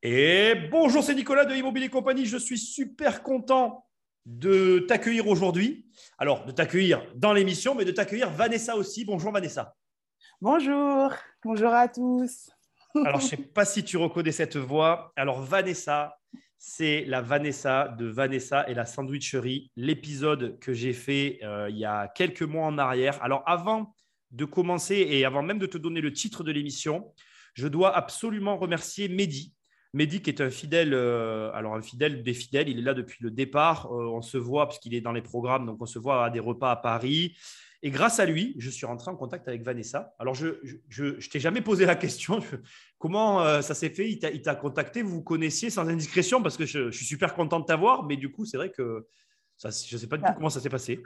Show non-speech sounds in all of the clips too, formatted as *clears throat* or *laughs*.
Et bonjour, c'est Nicolas de Immobilier Compagnie. Je suis super content de t'accueillir aujourd'hui. Alors, de t'accueillir dans l'émission, mais de t'accueillir Vanessa aussi. Bonjour Vanessa. Bonjour, bonjour à tous. Alors, je ne sais pas si tu reconnais cette voix. Alors, Vanessa, c'est la Vanessa de Vanessa et la sandwicherie, l'épisode que j'ai fait euh, il y a quelques mois en arrière. Alors, avant de commencer et avant même de te donner le titre de l'émission, je dois absolument remercier Mehdi Mehdi, qui est un fidèle, euh, alors un fidèle des fidèles, il est là depuis le départ. Euh, on se voit, puisqu'il est dans les programmes, donc on se voit à des repas à Paris. Et grâce à lui, je suis rentré en contact avec Vanessa. Alors, je ne t'ai jamais posé la question, comment euh, ça s'est fait? Il t'a contacté, vous vous connaissiez sans indiscrétion, parce que je, suis super content de t'avoir, mais du coup, c'est vrai que ça, je ne sais pas du tout bah. comment ça s'est passé.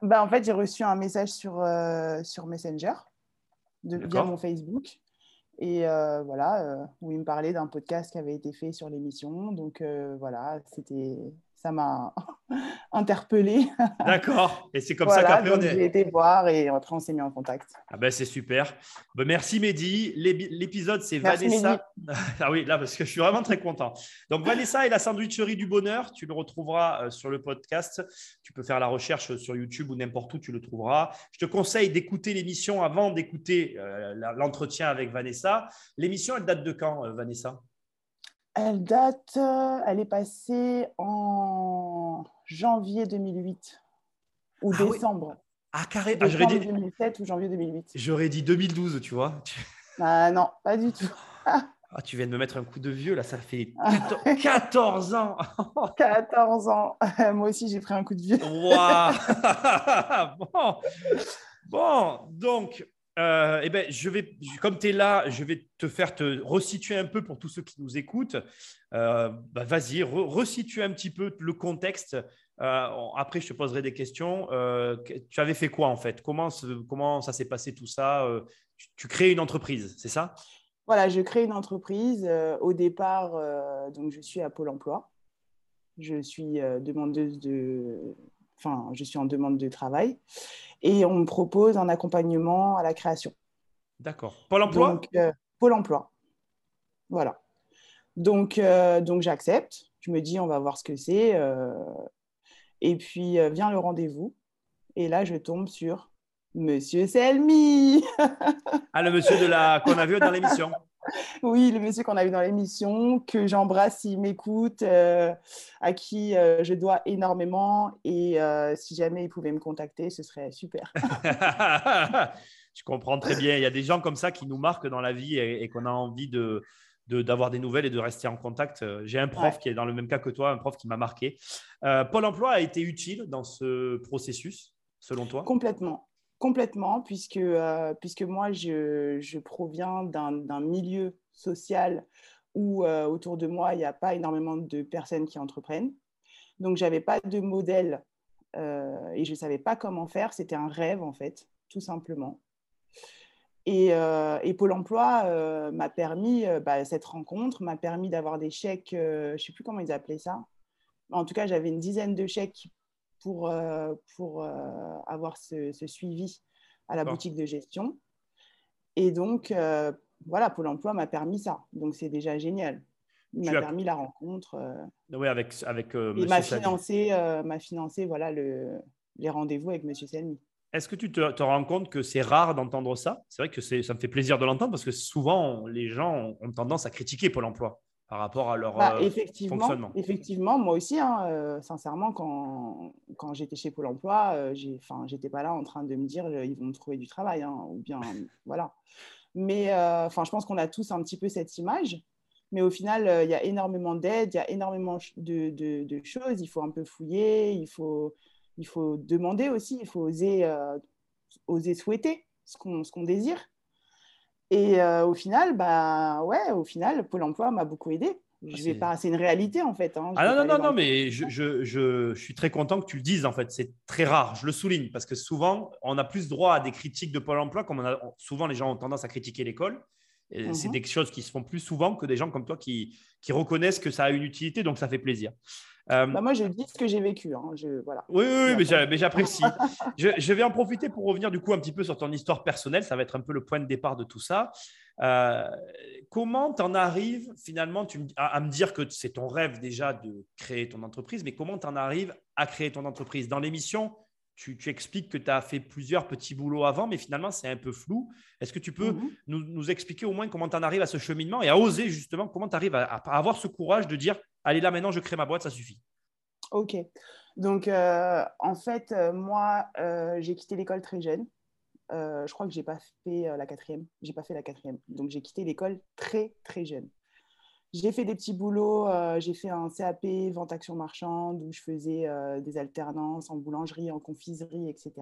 Bah, en fait, j'ai reçu un message sur, sur Messenger, de, via mon Facebook. Et euh, voilà, euh, où il me parlait d'un podcast qui avait été fait sur l'émission. Donc euh, voilà, c'était ça m'a *laughs* interpellé. D'accord. Et c'est comme ça qu'après on est. J'ai été voir et après on s'est mis en contact. Ah ben c'est super. Ben, merci Mehdi. L'épisode c'est Vanessa. *laughs* ah oui, là parce que je suis vraiment très content. Donc Vanessa et la sandwicherie du bonheur, tu le retrouveras euh, sur le podcast. Tu peux faire la recherche sur YouTube ou n'importe où, tu le trouveras. Je te conseille d'écouter l'émission avant d'écouter euh, l'entretien avec Vanessa. L'émission, elle date de quand, euh, Vanessa? Elle date, euh, elle est passée en janvier 2008 ou ah décembre. Ah, carré. Ah, dit... 2007 ou janvier 2008. J'aurais dit 2012, tu vois. Ah, non, pas du tout. Ah, tu viens de me mettre un coup de vieux, là, ça fait 14 ans. *laughs* 14 ans. *laughs* Moi aussi, j'ai pris un coup de vieux. *laughs* bon. bon, donc, euh, eh ben, je vais, comme tu es là, je vais te faire te resituer un peu pour tous ceux qui nous écoutent. Euh, bah, vas-y, resitue un petit peu le contexte. Euh, après, je te poserai des questions. tu avais fait quoi en fait? Comment, comment ça s'est passé tout ça? Tu, crées une entreprise, c'est ça? Voilà, je crée une entreprise. au départ, donc je suis à Pôle Emploi. Je suis demandeuse de, enfin, je suis en demande de travail et on me propose un accompagnement à la création. D'accord. Pôle emploi? Euh, Pôle emploi. Voilà. Donc, euh, donc j'accepte. Je me dis, on va voir ce que c'est. Euh, et puis, vient le rendez-vous. Et là, je tombe sur Monsieur Selmi. ah, le monsieur de la qu'on a vu dans l'émission. Oui, le monsieur qu'on a vu dans l'émission, que j'embrasse s'il m'écoute, euh, à qui euh, je dois énormément. Et euh, si jamais il pouvait me contacter, ce serait super. *laughs* je comprends très bien. Il y a des gens comme ça qui nous marquent dans la vie et, qu'on a envie de, d'avoir des nouvelles et de rester en contact. J'ai un prof qui est dans le même cas que toi, un prof qui m'a marqué. Pôle emploi a été utile dans ce processus, selon toi? Complètement. Complètement, puisque, euh, puisque moi, je, proviens d'un milieu social où euh, autour de moi, il n'y a pas énormément de personnes qui entreprennent. Donc, je n'avais pas de modèle euh, et je ne savais pas comment faire. C'était un rêve, en fait, tout simplement. Et, et Pôle emploi m'a permis, bah, cette rencontre m'a permis d'avoir des chèques, je ne sais plus comment ils appelaient ça. En tout cas, j'avais une dizaine de chèques pour, euh, pour euh, avoir ce, suivi à la boutique de gestion. Et donc, euh, voilà, Pôle emploi m'a permis ça. Donc, c'est déjà génial. Il m'a permis la rencontre. oui, avec, avec Il m'a financé, financé voilà, le, les rendez-vous avec M. Selmi. Est-ce que tu te, te, rends compte que c'est rare d'entendre ça? C'est vrai que ça me fait plaisir de l'entendre parce que souvent, les gens ont tendance à critiquer Pôle emploi par rapport à leur bah, euh, effectivement, fonctionnement. Effectivement, moi aussi, hein, euh, sincèrement, quand, quand j'étais chez Pôle emploi, euh, j'étais pas là en train de me dire ils vont me trouver du travail, hein, ou bien *laughs* voilà. Mais enfin, je pense qu'on a tous un petit peu cette image. Mais au final, il y a énormément d'aide, il y a énormément de, de, de, choses. Il faut un peu fouiller, il faut, il faut demander aussi, il faut oser, oser souhaiter ce qu'on qu'on désire. Et euh, au final, bah ouais, au final, Pôle Emploi m'a beaucoup aidé. Je ah, vais pas, c'est une réalité en fait. Hein. Ah non non non non, mais je, je, je, suis très content que tu le dises en fait. C'est très rare, je le souligne parce que souvent on a plus droit à des critiques de Pôle Emploi, comme on a souvent les gens ont tendance à critiquer l'école. C'est Mhm. des choses qui se font plus souvent que des gens comme toi qui, qui reconnaissent que ça a une utilité, donc ça fait plaisir. Euh, Bah, moi, je dis ce que j'ai vécu. hein. Je, voilà. oui, oui, oui, mais j'apprécie. *laughs* je, je vais en profiter pour revenir du coup un petit peu sur ton histoire personnelle. Ça va être un peu le point de départ de tout ça. Euh, comment tu en arrives finalement tu, à, à me dire que c'est ton rêve déjà de créer ton entreprise, mais comment tu en arrives à créer ton entreprise? Dans l'émission, tu, tu expliques que tu as fait plusieurs petits boulots avant, mais finalement c'est un peu flou. Est-ce que tu peux Mhm. nous, nous expliquer au moins comment tu en arrives à ce cheminement et à oser justement, comment tu arrives à, à avoir ce courage de dire, allez là maintenant je crée ma boîte, ça suffit Ok. Donc, euh, en fait, euh, moi, euh, j'ai quitté l'école très jeune. Euh, je crois que j'ai pas fait la quatrième. J'ai pas fait la quatrième. Donc, j'ai quitté l'école très, très jeune. J'ai fait des petits boulots. euh, j'ai fait un CAP vente action marchande où je faisais euh, des alternances en boulangerie, en confiserie, etc.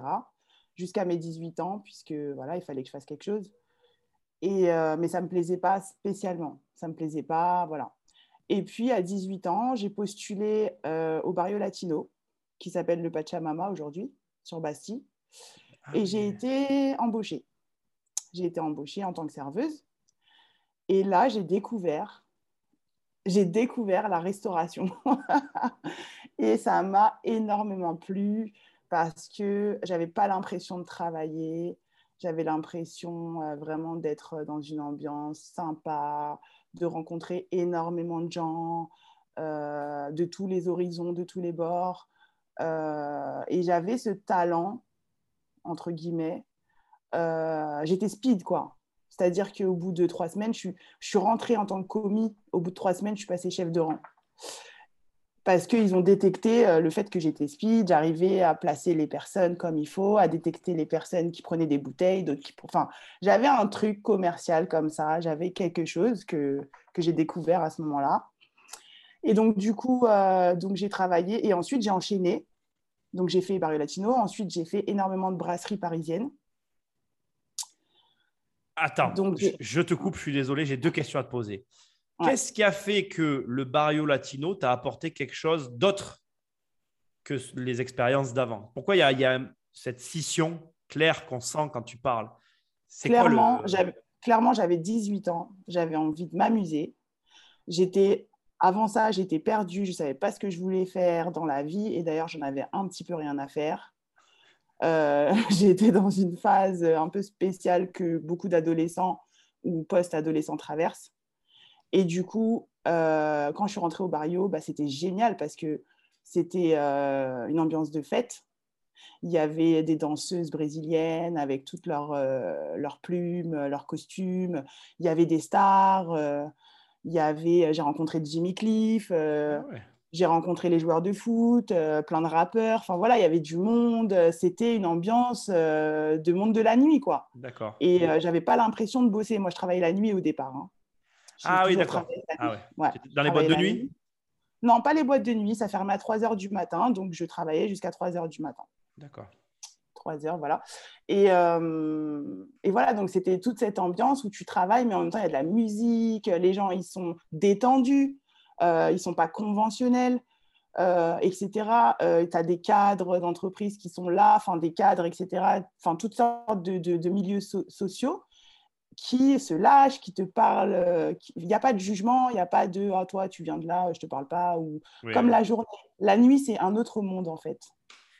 Jusqu'à mes 18 ans, puisque voilà, il fallait que je fasse quelque chose. Et, euh, mais ça me plaisait pas spécialement. Ça me plaisait pas, voilà. Et puis, à 18 ans, j'ai postulé au Barrio Latino, qui s'appelle le Pachamama aujourd'hui, sur Bastille. Ah Et j'ai été embauchée. J'ai été embauchée en tant que serveuse. Et là, j'ai découvert, j'ai découvert la restauration. *laughs* et ça m'a énormément plu parce que j'avais pas l'impression de travailler. J'avais l'impression euh, vraiment d'être dans une ambiance sympa, de rencontrer énormément de gens euh, de tous les horizons, de tous les bords. Euh, et j'avais ce talent, entre guillemets. J'étais speed, quoi. C'est-à-dire qu'au bout de trois semaines, je suis, je rentrée en tant que commis. Au bout de trois semaines, je suis passée chef de rang. Parce qu'ils ont détecté euh, le fait que j'étais speed, j'arrivais à placer les personnes comme il faut, à détecter les personnes qui prenaient des bouteilles, d'autres qui... Enfin, j'avais un truc commercial comme ça, j'avais quelque chose que, que j'ai découvert à ce moment-là. Et donc, du coup, euh, j'ai travaillé et ensuite j'ai enchaîné. Donc, j'ai fait Barrio Latino. Ensuite, j'ai fait énormément de brasseries parisiennes. Attends, Donc, je, je te coupe, je suis désolé, j'ai deux questions à te poser. Ouais. Qu'est-ce qui a fait que le Barrio Latino t'a apporté quelque chose d'autre que les expériences d'avant? Pourquoi il y, a, il y a cette scission claire qu'on sent quand tu parles? Le... clairement, j'avais 18 ans, j'avais envie de m'amuser. J'étais, avant ça, j'étais perdue, je ne savais pas ce que je voulais faire dans la vie et d'ailleurs, j'en avais un petit peu rien à faire. Euh, *laughs* j'ai été dans une phase un peu spéciale que beaucoup d'adolescents ou post-adolescents traversent. Et du coup, euh, quand je suis rentrée au barrio, bah, c'était génial parce que c'était euh, une ambiance de fête. Il y avait des danseuses brésiliennes avec toutes leurs, leurs plumes, leurs costumes. Il y avait des stars. il y avait, j'ai rencontré Jimmy Cliff. Ah. J'ai rencontré les joueurs de foot, euh, plein de rappeurs. Enfin voilà, il y avait du monde. euh, C'était une ambiance euh, de monde de la nuit, quoi. D'accord. Et euh, j'avais pas l'impression de bosser. Moi, je travaillais la nuit au départ. hein. Ah oui, d'accord. Ah ouais. Dans les boîtes de nuit? Non, pas les boîtes de nuit. Ça fermait à 3 heures du matin. Donc, je travaillais jusqu'à 3 heures du matin. D'accord. 3 heures, voilà. Et, et voilà, donc c'était toute cette ambiance où tu travailles, mais en même temps, il y a de la musique. Les gens, ils sont détendus. Euh, ils ne sont pas conventionnels. etc. tu as des cadres d'entreprise qui sont là, enfin des cadres, etc. Enfin, toutes sortes de, de- de milieux so- sociaux qui se lâchent, qui te parlent. euh, Il n'y a pas de jugement, il n'y a pas de ah, toi, tu viens de là, je ne te parle pas. Ou... Oui, Comme la journée. La nuit, c'est un autre monde, en fait.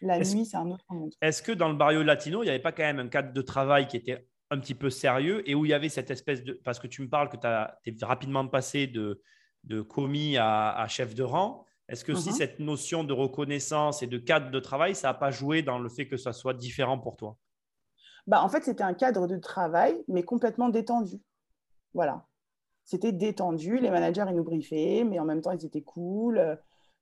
La nuit, c'est un autre monde. Est-ce que dans le Barrio Latino, il n'y avait pas quand même un cadre de travail qui était un petit peu sérieux et où il y avait cette espèce de... Parce que tu me parles que tu es rapidement passé de, de commis à, à chef de rang. Est-ce que si Mhm. cette notion de reconnaissance et de cadre de travail, ça n'a pas joué dans le fait que ça soit différent pour toi? Bah, en fait, c'était un cadre de travail, mais complètement détendu. Voilà. C'était détendu. Les managers, ils nous briefaient, mais en même temps, ils étaient cool. euh,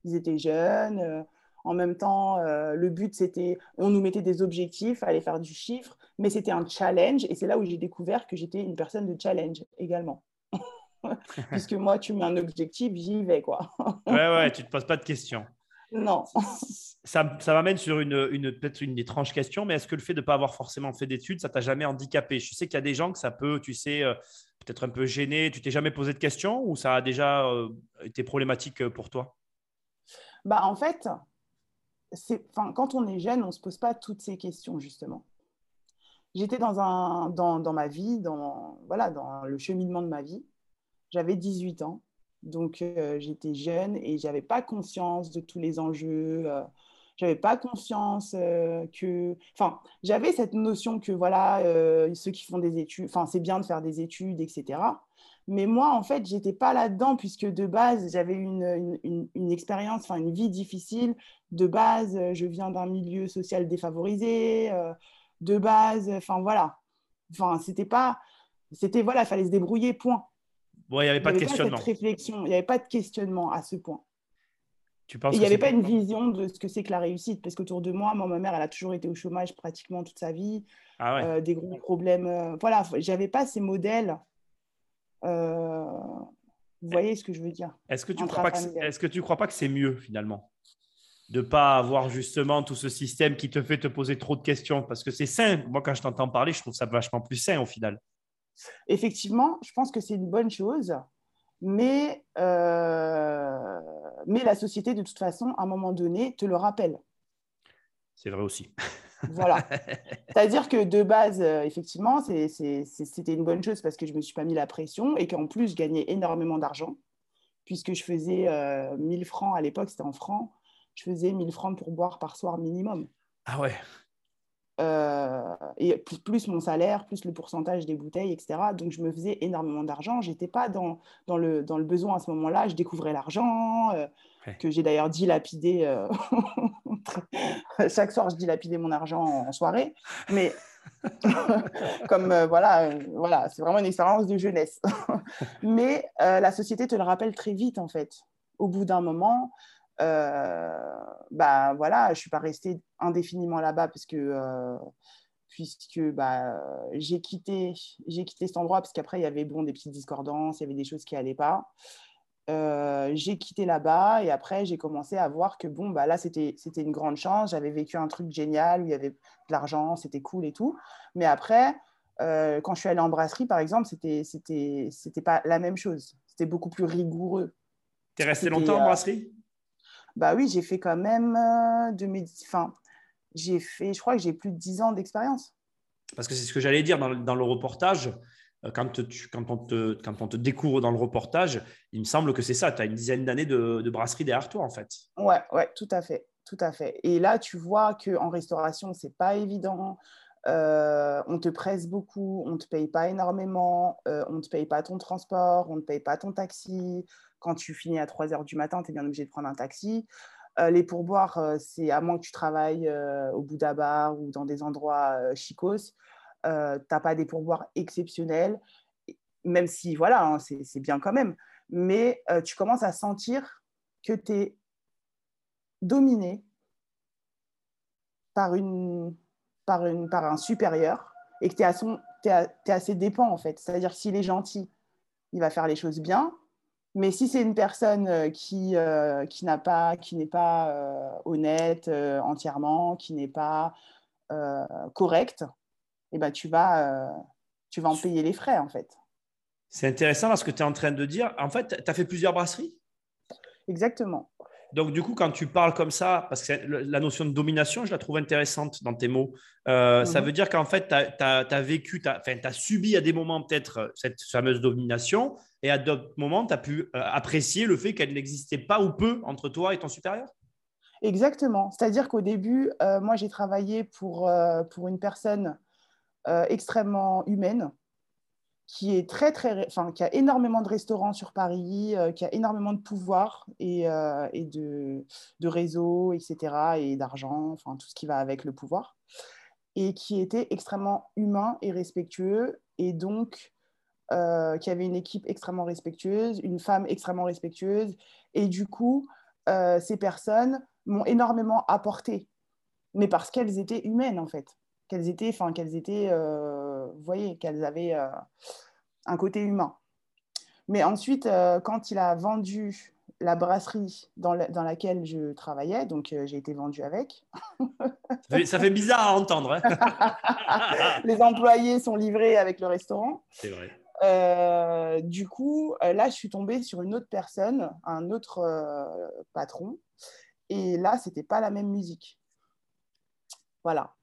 Ils étaient jeunes. euh, En même temps, euh, le but, c'était, on nous mettait des objectifs, aller faire du chiffre, mais c'était un challenge. Et c'est là où j'ai découvert que j'étais une personne de challenge également. *laughs* Puisque moi, tu mets un objectif, j'y vais, quoi. Ouais, ouais, tu ne te poses pas de questions. non. Ça, ça m'amène sur une, une peut-être une étrange question, mais est-ce que le fait de ne pas avoir forcément fait d'études, ça t'a jamais handicapé? Je sais qu'il y a des gens que ça peut, tu sais, euh, peut-être un peu gêné. Tu t'es jamais posé de questions ou ça a déjà euh, été problématique euh, pour toi? Bah, en fait, quand on est jeune, on ne se pose pas toutes ces questions, justement. j'étais dans, un, dans, dans, ma vie, dans, voilà, dans le cheminement de ma vie. J'avais 18 ans, donc euh, j'étais jeune et j'avais pas conscience de tous les enjeux. Euh, j'avais pas conscience euh, que, enfin, j'avais cette notion que voilà, ceux qui font des études, enfin, c'est bien de faire des études, etc. Mais moi, en fait, j'étais pas là-dedans puisque de base, j'avais une, une, une, expérience, enfin, une vie difficile. De base, je viens d'un milieu social défavorisé de base. Enfin, voilà. Enfin, c'était pas. C'était, voilà, il fallait se débrouiller, point. Bon, il n'y avait pas de questionnement. réflexion, il n'y avait pas de questionnement à ce point. Tu penses il n'y avait pas une vision de ce que c'est que la réussite, parce qu'autour de moi, moi, ma mère, elle a toujours été au chômage pratiquement toute sa vie, ah ouais. euh, des gros problèmes. Euh, voilà, j'avais pas ces modèles. Euh, vous voyez ce que je veux dire Est-ce que tu ne crois, est-ce que tu crois pas que c'est mieux finalement de pas avoir justement tout ce système qui te fait te poser trop de questions? Parce que c'est sain. Moi, quand je t'entends parler, je trouve ça vachement plus sain au final. Effectivement, je pense que c'est une bonne chose, mais, euh, mais la société, de toute façon, à un moment donné, te le rappelle. C'est vrai aussi. voilà. *laughs* C'est-à-dire que de base, euh, effectivement, c'était une bonne chose parce que je ne me suis pas mis la pression et qu'en plus, je gagnais énormément d'argent puisque je faisais 1000 euh, francs à l'époque, c'était en francs je faisais 1000 francs pour boire par soir minimum. Ah ouais. Euh, et plus, mon salaire, plus le pourcentage des bouteilles, etc. Donc, je me faisais énormément d'argent. Je n'étais pas dans, dans, le, dans le besoin à ce moment-là. Je découvrais l'argent, euh, que j'ai d'ailleurs dilapidé. Euh, *laughs* chaque soir, je dilapidais mon argent en soirée. Mais *laughs* comme voilà, voilà c'est vraiment une expérience de jeunesse. *laughs* Mais la société te le rappelle très vite, en fait. Au bout d'un moment, bah voilà, je suis pas restée indéfiniment là-bas parce que euh, puisque bah, j'ai quitté j'ai quitté cet endroit parce qu'après il y avait bon des petites discordances, il y avait des choses qui allaient pas. Euh, j'ai quitté là-bas et après j'ai commencé à voir que bon bah là c'était c'était une grande chance. J'avais vécu un truc génial où il y avait de l'argent c'était cool et tout. Mais après quand je suis allée en brasserie par exemple c'était c'était c'était pas la même chose. C'était beaucoup plus rigoureux. Tu es resté longtemps en brasserie? Bah oui, j'ai fait quand même euh, de mes... Enfin, j'ai fait, je crois que j'ai plus de 10 ans d'expérience. Parce que c'est ce que j'allais dire dans, dans, le reportage. Euh, quand, tu, quand, on te, quand on te découvre dans le reportage, il me semble que c'est ça. Tu as une dizaine d'années de, de, brasserie derrière toi, en fait. Ouais, ouais, tout à fait. Tout à fait. Et là, tu vois qu'en restauration, c'est pas évident. Euh, on te presse beaucoup, on ne te paye pas énormément, on ne te paye pas ton transport, on ne te paye pas ton taxi, quand tu finis à 3 heures du matin, tu es bien obligé de prendre un taxi. Euh, les pourboires, euh, c'est à moins que tu travailles euh, au Bouddha Bar ou dans des endroits chicos, tu n'as pas des pourboires exceptionnels, même si, voilà, hein, c'est bien quand même. Mais tu commences à sentir que tu es dominé par, un supérieur et que tu es, es, assez dépend, en fait. C'est-à-dire s'il est gentil, il va faire les choses bien. Mais si c'est une personne euh, qui, euh, qui n'a pas, qui n'est pas euh, honnête entièrement, qui n'est pas correcte, eh ben, tu, vas, tu vas en payer les frais, en fait. C'est intéressant ce que tu es en train de dire. En fait, tu as fait plusieurs brasseries? Exactement. Donc, du coup, quand tu parles comme ça, parce que la notion de domination, je la trouve intéressante dans tes mots, euh, ça mhm. veut dire qu'en fait, tu as, vécu, tu as, subi à des moments peut-être euh, cette fameuse domination, et à d'autres moments, tu as pu euh, apprécier le fait qu'elle n'existait pas ou peu entre toi et ton supérieur? Exactement. C'est-à-dire qu'au début, moi, j'ai travaillé pour, pour une personne extrêmement humaine, qui est très très, a énormément de restaurants sur Paris, euh, qui a énormément de pouvoir et, euh, et de, de, réseau, etc. et d'argent, enfin tout ce qui va avec le pouvoir, et qui était extrêmement humain et respectueux, et donc euh, qui avait une équipe extrêmement respectueuse, une femme extrêmement respectueuse, et du coup, ces personnes m'ont énormément apporté, mais parce qu'elles étaient humaines en fait qu'elles étaient, enfin qu'elles étaient, euh, vous voyez, qu'elles avaient euh, un côté humain. Mais ensuite, euh, quand il a vendu la brasserie dans, dans laquelle je travaillais, donc j'ai été vendue avec. ça, fait, bizarre à entendre. Hein. *laughs* Les employés sont livrés avec le restaurant. C'est vrai. du coup, là, je suis tombée sur une autre personne, un autre patron. Et là, c'était pas la même musique. Voilà.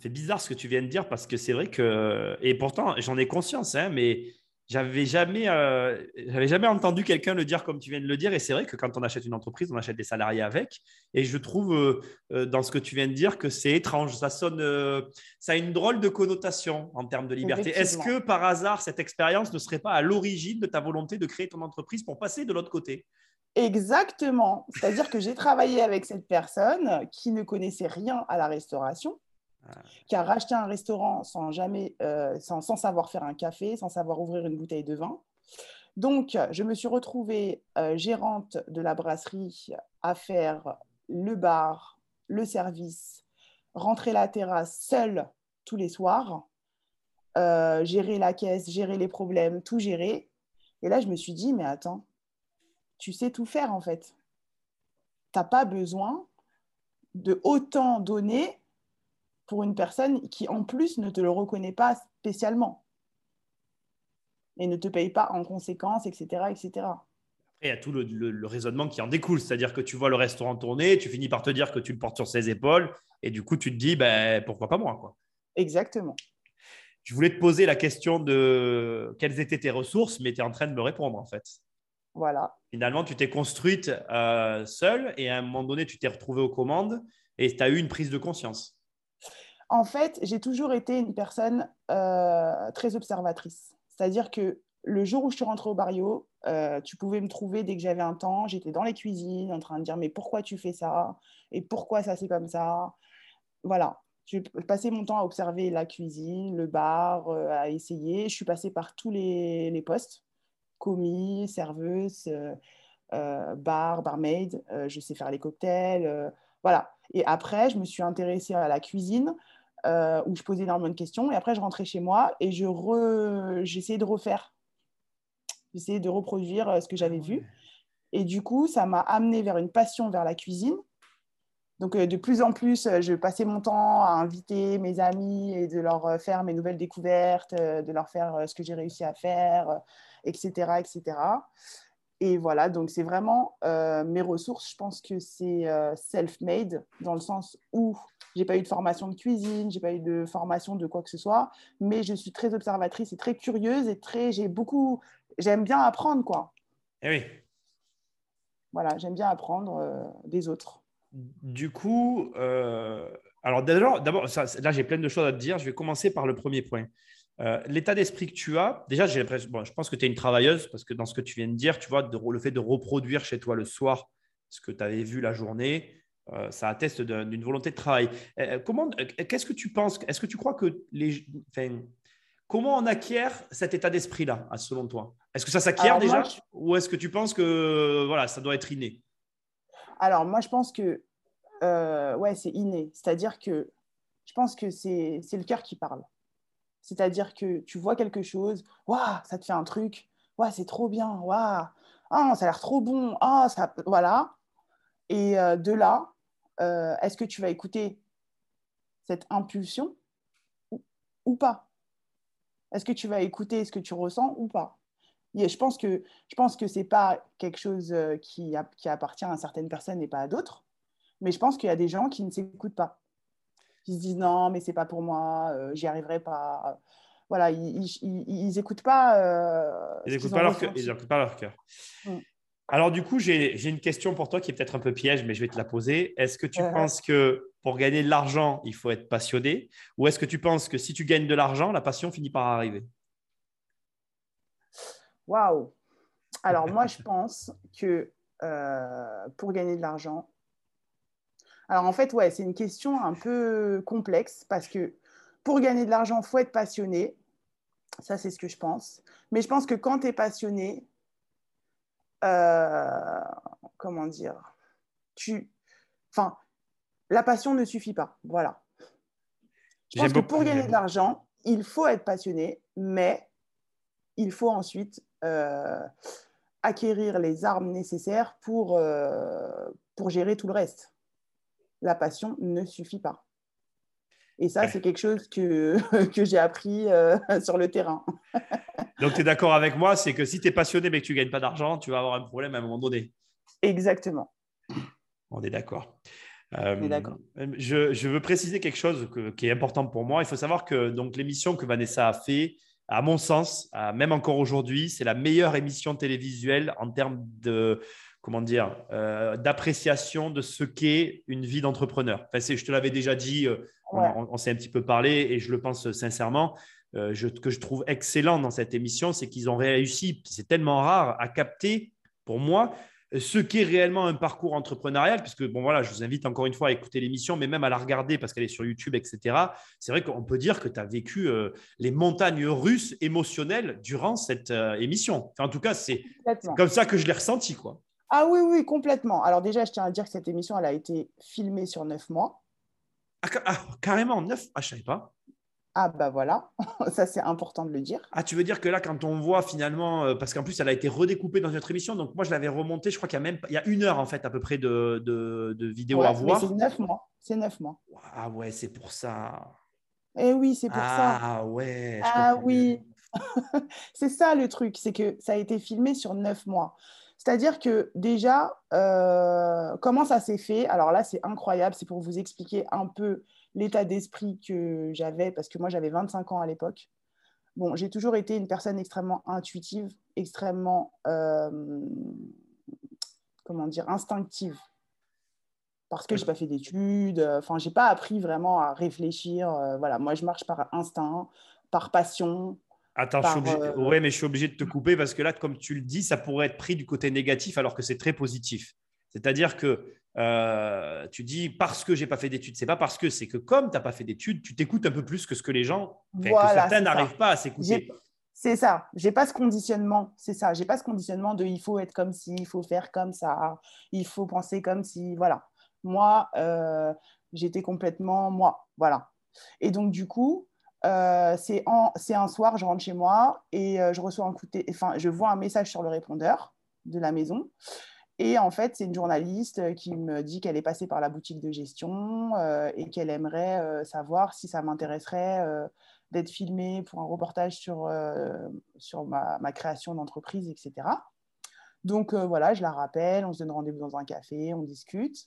C'est bizarre ce que tu viens de dire parce que c'est vrai que, et pourtant j'en ai conscience, hein, mais j'avais jamais, euh, j'avais jamais entendu quelqu'un le dire comme tu viens de le dire. Et c'est vrai que quand on achète une entreprise, on achète des salariés avec. Et je trouve euh, euh, dans ce que tu viens de dire que c'est étrange. Ça sonne, ça a une drôle de connotation en termes de liberté. Est-ce que par hasard cette expérience ne serait pas à l'origine de ta volonté de créer ton entreprise pour passer de l'autre côté? Exactement. C'est-à-dire que j'ai travaillé avec cette personne qui ne connaissait rien à la restauration qui a racheté un restaurant sans jamais, euh, sans, savoir faire un café, sans savoir ouvrir une bouteille de vin. Donc, je me suis retrouvée euh, gérante de la brasserie à faire le bar, le service, rentrer la terrasse seule tous les soirs, euh, gérer la caisse, gérer les problèmes, tout gérer. Et là, je me suis dit, mais attends, tu sais tout faire en fait. Tu n'as pas besoin de autant donner pour une personne qui, en plus, ne te le reconnaît pas spécialement et ne te paye pas en conséquence, etc. etc. Après, il y a tout le, raisonnement qui en découle, c'est-à-dire que tu vois le restaurant tourner, tu finis par te dire que tu le portes sur ses épaules, et du coup, tu te dis, ben, pourquoi pas moi quoi. Exactement. Je voulais te poser la question de quelles étaient tes ressources, mais tu es en train de me répondre en fait. Voilà. Finalement, tu t'es construite euh, seule et à un moment donné, tu t'es retrouvée aux commandes et tu as eu une prise de conscience. En fait, j'ai toujours été une personne euh, très observatrice. C'est-à-dire que le jour où je suis rentrée au barrio, euh, tu pouvais me trouver dès que j'avais un temps. J'étais dans les cuisines en train de dire mais pourquoi tu fais ça? Et pourquoi ça c'est comme ça? Voilà. Je passais mon temps à observer la cuisine, le bar, euh, à essayer. Je suis passée par tous les, postes commis, serveuse, bar, barmaid. je sais faire les cocktails. voilà. Et après, je me suis intéressée à la cuisine euh, où je posais énormément de questions. Et après, je rentrais chez moi et je j'essayais de refaire. J'essayais de reproduire euh, ce que j'avais vu. Et du coup, ça m'a amené vers une passion vers la cuisine. Donc, euh, de plus en plus, je passais mon temps à inviter mes amis et de leur faire mes nouvelles découvertes, de leur faire ce que j'ai réussi à faire, etc., etc. Et voilà, donc c'est vraiment mes ressources. Je pense que c'est self-made dans le sens où j'ai pas eu de formation de cuisine, j'ai pas eu de formation de quoi que ce soit, mais je suis très observatrice et très curieuse et très, j'ai beaucoup, j'aime bien apprendre quoi. Eh oui. Voilà, j'aime bien apprendre euh, des autres. Du coup, euh, alors d'abord, d'abord là j'ai plein de choses à te dire. Je vais commencer par le premier point. Euh, l'état d'esprit que tu as, déjà, j'ai l'impression, bon, je pense que tu es une travailleuse parce que dans ce que tu viens de dire, tu vois, le fait de reproduire chez toi le soir ce que tu avais vu la journée, euh, ça atteste d'une volonté de travail. Euh, comment, qu'est-ce que tu penses Est-ce que tu crois que les, comment on acquiert cet état d'esprit-là, selon toi? Est-ce que ça s'acquiert déjà, ou est-ce que tu penses que voilà, ça doit être inné? Alors moi, je pense que ouais, c'est inné. C'est-à-dire que je pense que c'est le cœur qui parle. C'est-à-dire que tu vois quelque chose, waouh, ça te fait un truc, waouh, c'est trop bien, waouh, oh, ça a l'air trop bon, oh, ça, voilà. Et de là, euh, est-ce que tu vas écouter cette impulsion ou, pas? Est-ce que tu vas écouter ce que tu ressens ou pas? Je pense que je pense que c'est pas quelque chose euh, qui, appartient à certaines personnes et pas à d'autres, mais je pense qu'il y a des gens qui ne s'écoutent pas, qui se disent non mais c'est pas pour moi, euh, j'y arriverai pas. Voilà, ils n'écoutent pas. ils n'écoutent pas, pas, leur cœur. Mm. Alors, du coup, j'ai une question pour toi qui est peut-être un peu piège, mais je vais te la poser. Est-ce que tu penses que pour gagner de l'argent, il faut être passionné? Ou est-ce que tu penses que si tu gagnes de l'argent, la passion finit par arriver? Waouh Alors, moi, *laughs* je pense que euh, pour gagner de l'argent, alors en fait, ouais, c'est une question un peu complexe parce que pour gagner de l'argent, il faut être passionné. Ça, c'est ce que je pense. Mais je pense que quand tu es passionné, euh, comment dire, tu, enfin, la passion ne suffit pas. Voilà. Je pense que pour gagner de l'argent, il faut être passionné, mais il faut ensuite euh, acquérir les armes nécessaires pour, euh, pour gérer tout le reste. La passion ne suffit pas. Et ça, c'est quelque chose que, *laughs* que j'ai appris sur le terrain. *laughs* Donc, tu es d'accord avec moi, c'est que si tu es passionné mais que tu ne gagnes pas d'argent, tu vas avoir un problème à un moment donné. Exactement. On est d'accord. Euh, je, je, veux préciser quelque chose qui est important pour moi. Il faut savoir que donc l'émission que Vanessa a fait, à mon sens, même encore aujourd'hui, c'est la meilleure émission télévisuelle en termes de comment dire euh, d'appréciation de ce qu'est une vie d'entrepreneur. Enfin, je te l'avais déjà dit, euh, on, s'est un petit peu parlé et je le pense sincèrement. Je, que je trouve excellent dans cette émission, c'est qu'ils ont réussi, c'est tellement rare, à capter, pour moi, ce qu'est réellement un parcours entrepreneurial, puisque bon voilà, je vous invite encore une fois à écouter l'émission, mais même à la regarder parce qu'elle est sur YouTube, etc. C'est vrai qu'on peut dire que tu as vécu euh, les montagnes russes émotionnelles durant cette euh, émission. en tout cas, c'est comme ça que je l'ai ressenti, quoi. Ah oui, oui, complètement. Alors déjà, je tiens à dire que cette émission, elle a été filmée sur neuf mois. Ah, ah carrément, neuf? Ah, je savais pas. Ah bah voilà, *laughs* ça c'est important de le dire. Ah tu veux dire que là quand on voit finalement, euh, parce qu'en plus elle a été redécoupée dans notre émission, donc moi je l'avais remontée, je crois qu'il y a même il y a une heure en fait à peu près de, de, vidéo à voir. C'est neuf mois, c'est neuf mois. Ah ouais, c'est pour ça. Eh oui, c'est pour ça. Ah ouais. Ah oui, *laughs* c'est ça le truc, c'est que ça a été filmé sur neuf mois. C'est-à-dire que déjà, euh, comment ça s'est fait? Alors là, c'est incroyable, c'est pour vous expliquer un peu l'état d'esprit que j'avais, parce que moi j'avais 25 ans à l'époque. Bon, j'ai toujours été une personne extrêmement intuitive, extrêmement, euh, comment dire, instinctive. Parce que je n'ai pas fait d'études, euh, enfin, je n'ai pas appris vraiment à réfléchir. Euh, voilà, moi, je marche par instinct, par passion. Attends, je suis obligé... ouais, mais je suis obligé de te couper parce que là, comme tu le dis, ça pourrait être pris du côté négatif alors que c'est très positif. C'est-à-dire que euh, tu dis parce que j'ai pas fait d'études, c'est pas parce que c'est que comme tu n'as pas fait d'études, tu t'écoutes un peu plus que ce que les gens, que certains n'arrivent pas à s'écouter. C'est ça. J'ai pas ce conditionnement. C'est ça. J'ai pas ce conditionnement de il faut être comme si, il faut faire comme ça, il faut penser comme si. Voilà. Moi, euh, j'étais complètement moi. Voilà. Et donc du coup, euh, c'est un soir, je rentre chez moi et je reçois enfin, je vois un message sur le répondeur de la maison et en fait, c'est une journaliste euh, qui me dit qu'elle est passée par la boutique de gestion euh, et qu'elle aimerait euh, savoir si ça m'intéresserait d'être filmée pour un reportage sur, sur ma, ma création d'entreprise, etc. Donc voilà, je la rappelle, on se donne rendez-vous dans un café, on discute.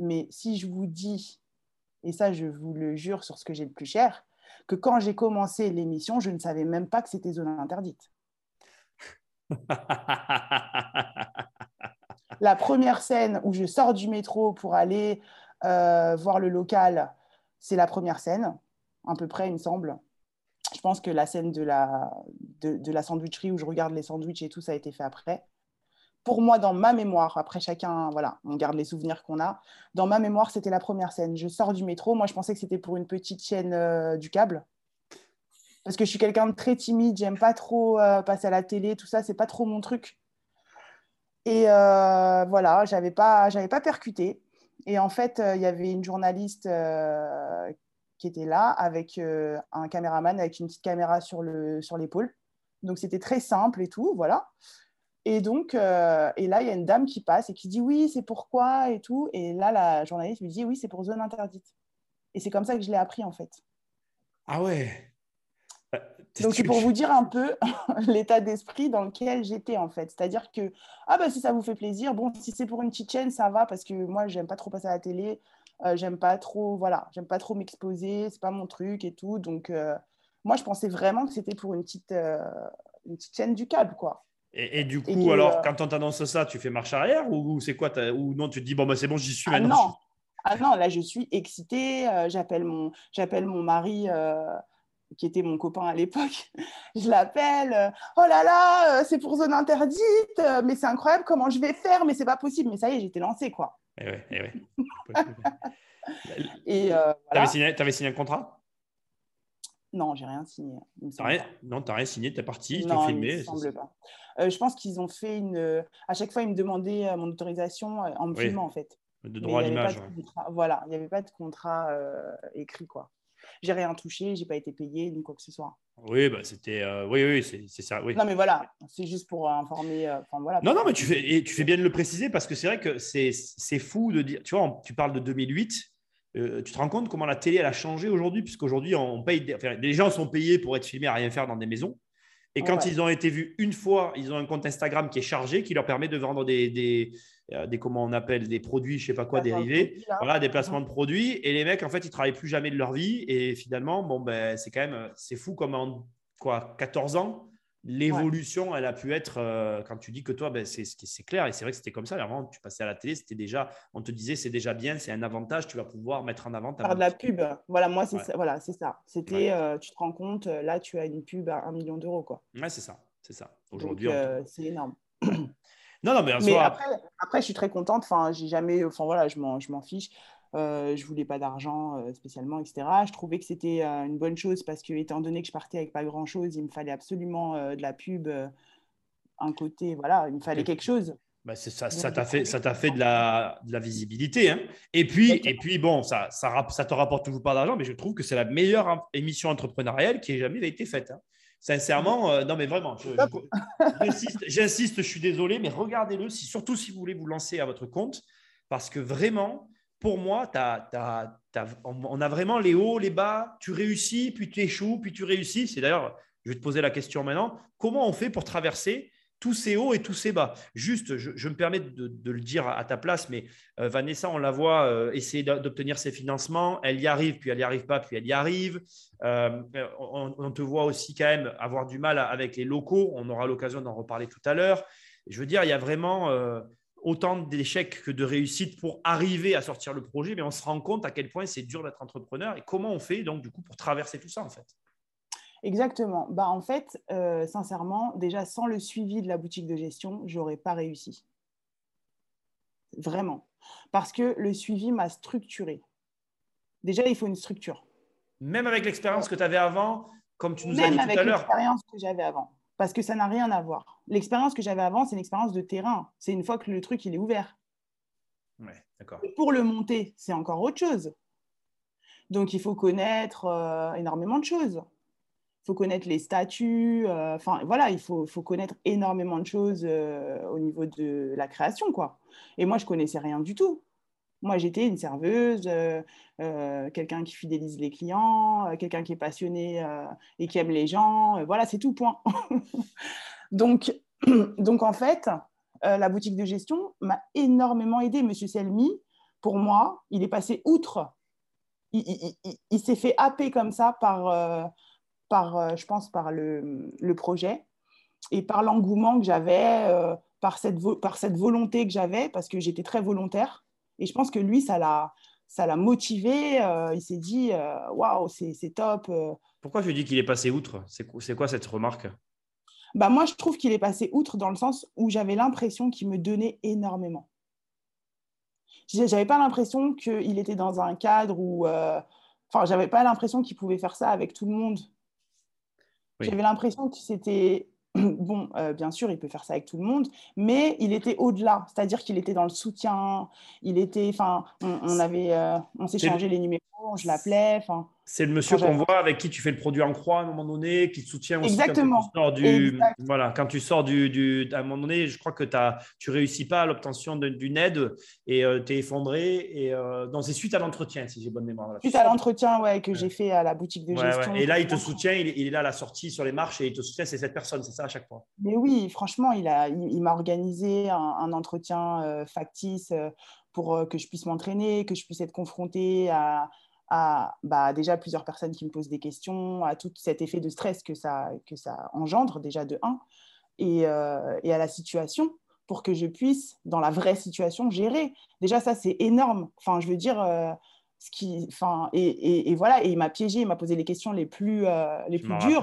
Mais si je vous dis, et ça je vous le jure sur ce que j'ai le plus cher, que quand j'ai commencé l'émission, je ne savais même pas que c'était zone interdite. *laughs* la première scène où je sors du métro pour aller euh, voir le local, c'est la première scène, à peu près, il me semble. Je pense que la scène de la, de, la sandwicherie où je regarde les sandwichs et tout, ça a été fait après. Pour moi, dans ma mémoire, après chacun, voilà, on garde les souvenirs qu'on a. Dans ma mémoire, c'était la première scène. Je sors du métro. Moi, je pensais que c'était pour une petite chaîne euh, du câble. Parce que je suis quelqu'un de très timide, j'aime pas trop euh, passer à la télé, tout ça, c'est pas trop mon truc. Et euh, voilà, j'avais pas, j'avais pas percuté. Et en fait, il y avait une journaliste qui était là avec un caméraman avec une petite caméra sur le sur l'épaule. Donc c'était très simple et tout, voilà. Et donc, et là, il y a une dame qui passe et qui dit oui, c'est pourquoi et tout. Et là, la journaliste lui dit oui, c'est pour zone interdite. Et c'est comme ça que je l'ai appris en fait. Ah ouais. Donc, c'est pour vous dire un peu *laughs* l'état d'esprit dans lequel j'étais, en fait. C'est-à-dire que, ah bah, si ça vous fait plaisir, bon, si c'est pour une petite chaîne, ça va, parce que moi, j'aime pas trop passer à la télé, euh, j'aime pas trop, voilà, j'aime pas trop m'exposer, c'est pas mon truc et tout. Donc, euh, moi, je pensais vraiment que c'était pour une petite, euh, une petite chaîne du câble, quoi. Et, du coup, alors, quand on t'annonce ça, tu fais marche arrière ou, c'est quoi Ou non, tu te dis, bon, bah, c'est bon, j'y suis ah maintenant non. Ah non, là, je suis excitée, j'appelle mon, mon mari qui était mon copain à l'époque, *laughs* je l'appelle, euh, oh là là, euh, c'est pour zone interdite, euh, mais c'est incroyable comment je vais faire, mais c'est pas possible. Mais ça y est, j'étais lancée, quoi. Eh ouais, eh ouais. *laughs* Et avais signé, signé un contrat? Non, j'ai rien signé. Rien, non, tu n'as rien signé, tu es parti, tu as filmé. Il me semble pas. je pense qu'ils ont fait une. À chaque fois, ils me demandaient mon autorisation en me filmant, en fait. De droit à l'image. Voilà, il n'y avait pas de contrat écrit, quoi j'ai rien touché, j'ai pas été payé ni quoi que ce soit. Oui, bah c'était, euh, oui, oui, c'est ça. Oui. Non, mais voilà, c'est juste pour informer. Euh, voilà, non, non, mais tu fais, et tu fais bien de le préciser parce que c'est vrai que c'est fou de dire. Tu vois, tu parles de 2008. Euh, tu te rends compte comment la télé elle a changé aujourd'hui, puisqu'aujourd'hui on paye, les gens sont payés pour être filmés à rien faire dans des maisons. Et quand ils ont été vus une fois, ils ont un compte Instagram qui est chargé, qui leur permet de vendre des, des, euh, des comment on appelle, des produits, je sais pas quoi, dérivés, voilà, des placements de produits. Et les mecs, en fait, ils travaillent plus jamais de leur vie. Et finalement, bon, ben, c'est quand même, c'est fou comme en quoi, 14 ans, l'évolution, elle a pu être, euh, quand tu dis que toi, ben, c'est clair, et c'est vrai que c'était comme ça, avant, tu passais à la télé, c'était déjà, on te disait, c'est déjà bien, c'est un avantage, tu vas pouvoir mettre en avant ta Par de la pub, voilà, moi, c'est ça, voilà, ça. C'était, euh, tu te rends compte, euh, là, tu as une pub à un million d'euros, quoi. Ouais, c'est ça, c'est ça. Aujourd'hui, c'est énorme. non, non, mais, mais après, après, je suis très contente, enfin, j'ai jamais, enfin, voilà, je m'en fiche. Euh, je voulais pas d'argent euh, spécialement, etc. Je trouvais que c'était euh, une bonne chose parce que, étant donné que je partais avec pas grand chose, il me fallait absolument de la pub, un côté, voilà, il me fallait quelque chose. Bah ça, ça t'a fait, ça fait de la, de la visibilité. Hein. Et puis, et puis bon, ça, ça, ça te rapporte toujours pas d'argent, mais je trouve que c'est la meilleure émission entrepreneuriale qui ait jamais été faite. Hein. Sincèrement, non mais vraiment, *laughs* j'insiste, je, suis désolé, mais regardez-le, si, surtout si vous voulez vous lancer à votre compte, parce que vraiment, pour moi, on a vraiment les hauts, les bas. Tu réussis, puis tu échoues, puis tu réussis. C'est d'ailleurs, je vais te poser la question maintenant. Comment on fait pour traverser tous ces hauts et tous ces bas? Juste, je, me permets de, le dire à, ta place, mais euh, Vanessa, on la voit euh, essayer d'obtenir ses financements. Elle y arrive, puis elle n'y arrive pas, puis elle y arrive. Euh, on, te voit aussi quand même avoir du mal avec les locaux. On aura l'occasion d'en reparler tout à l'heure. Je veux dire, il y a vraiment autant d'échecs que de réussites pour arriver à sortir le projet, mais on se rend compte à quel point c'est dur d'être entrepreneur et comment on fait donc du coup pour traverser tout ça en fait. Exactement. Bah, en fait, euh, sincèrement, déjà sans le suivi de la boutique de gestion, j'aurais pas réussi. Vraiment. Parce que le suivi m'a structuré. Déjà, il faut une structure. Même avec l'expérience que tu avais avant, comme tu nous as dit tout à l'heure. Même avec l'expérience que j'avais avant parce que ça n'a rien à voir. L'expérience que j'avais avant, c'est une expérience de terrain. C'est une fois que le truc il est ouvert. Ouais. Pour le monter, c'est encore autre chose. Donc il faut connaître euh, énormément de choses. Il faut connaître les statuts. Euh, enfin voilà, il faut, faut, connaître énormément de choses euh, au niveau de la création, quoi. Et moi, je connaissais rien du tout. Moi, j'étais une serveuse, euh, euh, quelqu'un qui fidélise les clients, euh, quelqu'un qui est passionné et qui aime les gens. voilà, c'est tout, point. *laughs* donc, *clears throat* donc, en fait, la boutique de gestion m'a énormément aidé. Monsieur Selmi, pour moi, il est passé outre. Il, s'est fait happer comme ça par, par je pense, par le, le projet et par l'engouement que j'avais, par, cette par cette volonté que j'avais, parce que j'étais très volontaire. Et je pense que lui, ça l'a, ça l'a motivé. Euh, il s'est dit, euh, waouh, c'est, top. Euh. Pourquoi tu dis qu'il est passé outre? C'est, c'est quoi cette remarque? Bah, Moi, je trouve qu'il est passé outre dans le sens où j'avais l'impression qu'il me donnait énormément. J'avais pas l'impression qu'il était dans un cadre où. Enfin, j'avais pas l'impression qu'il pouvait faire ça avec tout le monde. J'avais l'impression que c'était *clears throat* bon, euh, bien sûr, il peut faire ça avec tout le monde, mais il était au-delà, c'est-à-dire qu'il était dans le soutien, il était, enfin, on, avait, euh, on s'est changé les numéros, je l'appelais, enfin. C'est le monsieur qu'on voit avec qui tu fais le produit en croix à un moment donné, qui te soutient aussi Exactement. quand tu sors du. Voilà, quand tu sors du, du, À un moment donné, je crois que as, tu réussis pas à l'obtention d'une aide et euh, tu es effondré. Et, euh, c'est suite à l'entretien, si j'ai bonne mémoire. suite à l'entretien ouais, que j'ai fait à la boutique de gestion. Et là, il te soutient, il, est là à la sortie sur les marches et il te soutient, c'est cette personne, c'est ça à chaque fois. Mais oui, franchement, il m'a il, m'a organisé un, entretien euh, factice pour que je puisse m'entraîner, que je puisse être confronté à à bah, déjà plusieurs personnes qui me posent des questions, à tout cet effet de stress que ça, que ça engendre déjà de 1, et, euh, et, à la situation pour que je puisse, dans la vraie situation, gérer. Déjà, ça, c'est énorme. Enfin, je veux dire, euh, ce qui, enfin, et, et, voilà, et il m'a piégé, il m'a posé les questions les plus, euh, les plus dures.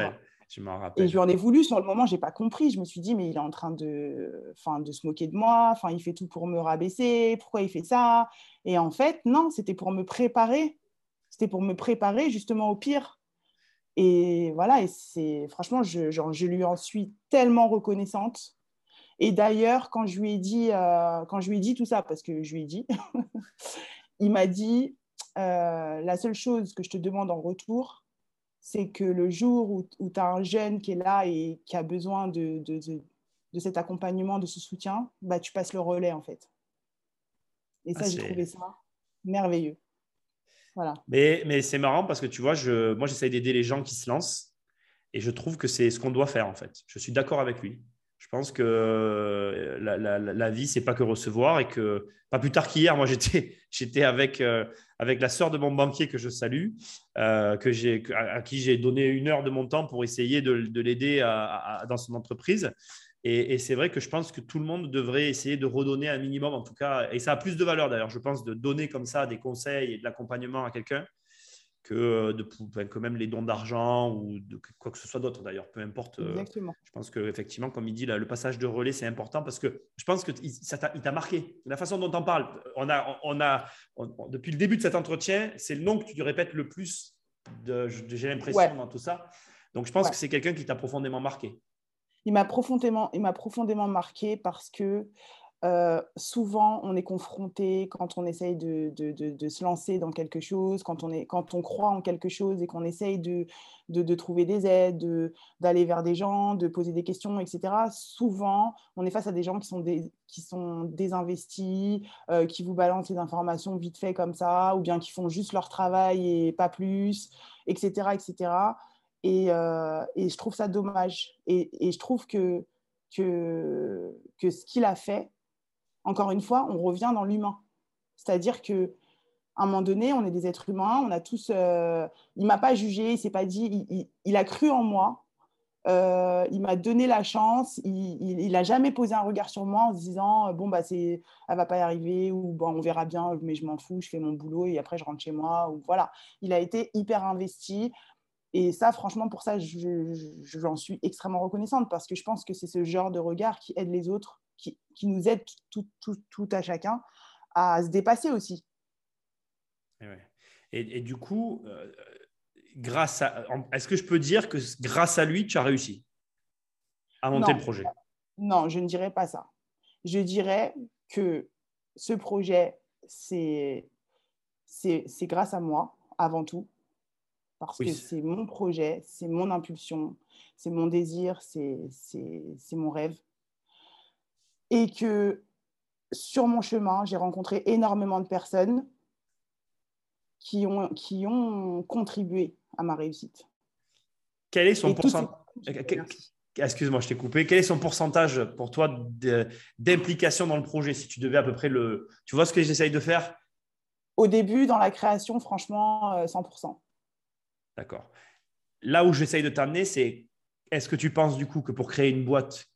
Je rappelle. Et je lui en ai voulu. Sur le moment, je n'ai pas compris. Je me suis dit, mais il est en train de, enfin, de se moquer de moi. Enfin, il fait tout pour me rabaisser. Pourquoi il fait ça? Et en fait, non, c'était pour me préparer c'était pour me préparer justement au pire. Et voilà, et c'est franchement, je, je lui en suis tellement reconnaissante. Et d'ailleurs, quand je lui ai dit, euh, quand je lui ai dit tout ça, parce que je lui ai dit, *laughs* il m'a dit euh, la seule chose que je te demande en retour, c'est que le jour où, tu as un jeune qui est là et qui a besoin de, de, de, cet accompagnement, de ce soutien, bah, tu passes le relais en fait. Et ça, ah, j'ai trouvé ça merveilleux. Mais, mais c'est marrant parce que tu vois, je, moi, j'essaye d'aider les gens qui se lancent. Et je trouve que c'est ce qu'on doit faire, en fait. Je suis d'accord avec lui. Je pense que euh, la, la, la vie, c'est pas que recevoir et que, pas plus tard qu'hier, moi, *laughs* j'étais, j'étais avec, euh, avec la sœur de mon banquier que je salue, euh, que j'ai, à, qui j'ai donné une heure de mon temps pour essayer de, de l'aider dans son entreprise. Et, et c'est vrai que je pense que tout le monde devrait essayer de redonner un minimum, en tout cas, et ça a plus de valeur d'ailleurs, je pense, de donner comme ça des conseils et de l'accompagnement à quelqu'un que, euh, de, que même les dons d'argent ou de quoi que ce soit d'autre d'ailleurs, peu importe. Euh, Exactement. Je pense qu'effectivement, comme il dit, là, le passage de relais, c'est important parce que je pense que ça t'a marqué. La façon dont on parle, on a, on a, depuis le début de cet entretien, c'est le nom que tu répètes le plus, j'ai l'impression, dans tout ça. Donc je pense que c'est quelqu'un qui t'a profondément marqué. Il m'a profondément, il profondément marqué parce que euh, souvent, on est confronté quand on essaye de, se lancer dans quelque chose, quand on, est, quand on croit en quelque chose et qu'on essaye de, trouver des aides, d'aller vers des gens, de poser des questions, etc. Souvent, on est face à des gens qui sont, qui sont désinvestis, euh, qui vous balancent les informations vite fait comme ça, ou bien qui font juste leur travail et pas plus, etc. etc. Et, euh, et je trouve ça dommage. Et, je trouve que, que, ce qu'il a fait, encore une fois, on revient dans l'humain. C'est-à-dire que à un moment donné, on est des êtres humains, on a tous. Euh, il m'a pas jugé, il s'est pas dit, il, a cru en moi, euh, il m'a donné la chance, il n'a jamais posé un regard sur moi en se disant bon bah c'est, elle va pas y arriver ou bon on verra bien, mais je m'en fous, je fais mon boulot et après je rentre chez moi ou voilà. Il a été hyper investi. Et ça, franchement, pour ça, j'en suis extrêmement reconnaissante parce que je pense que c'est ce genre de regard qui aide les autres qui, nous aide tout, tout, à chacun à se dépasser aussi. Et, du coup, euh, grâce à, est-ce que je peux dire que grâce à lui, tu as réussi à monter le projet? Non, je ne dirais pas ça. Je dirais que ce projet, c'est, grâce à moi avant tout, parce que c'est mon projet, c'est mon impulsion, c'est mon désir, c'est, c'est mon rêve et que sur mon chemin, j'ai rencontré énormément de personnes qui ont, qui ont contribué à ma réussite. Quel est son pourcentage Excuse-moi, je t'ai coupé. Quel est son pourcentage pour toi d'implication dans le projet Si tu devais à peu près le. Tu vois ce que j'essaye de faire? Au début, dans la création, franchement, 100%. D'accord. Là où j'essaye de t'amener, c'est est-ce que tu penses du coup que pour créer une boîte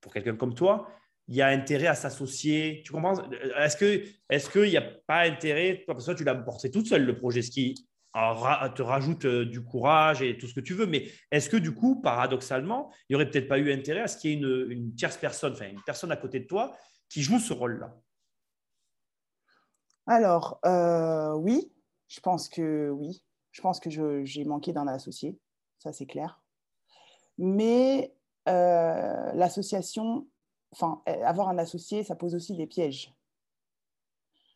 pour quelqu'un comme toi, il y a intérêt à s'associer? Tu comprends? Est-ce qu'il est qu'il n'y a pas intérêt Parce que tu l'as porté toute seule, le projet, ce qui te rajoute euh, du courage et tout ce que tu veux. Mais est-ce que du coup, paradoxalement, il n'y aurait peut-être pas eu intérêt à ce qu'il y ait une, une, tierce personne, enfin une personne à côté de toi qui joue ce rôle-là? Alors, euh, oui, je pense que oui. Je pense que j'ai manqué d'un associé, ça c'est clair. Mais euh, l'association, enfin, avoir un associé, ça pose aussi des pièges.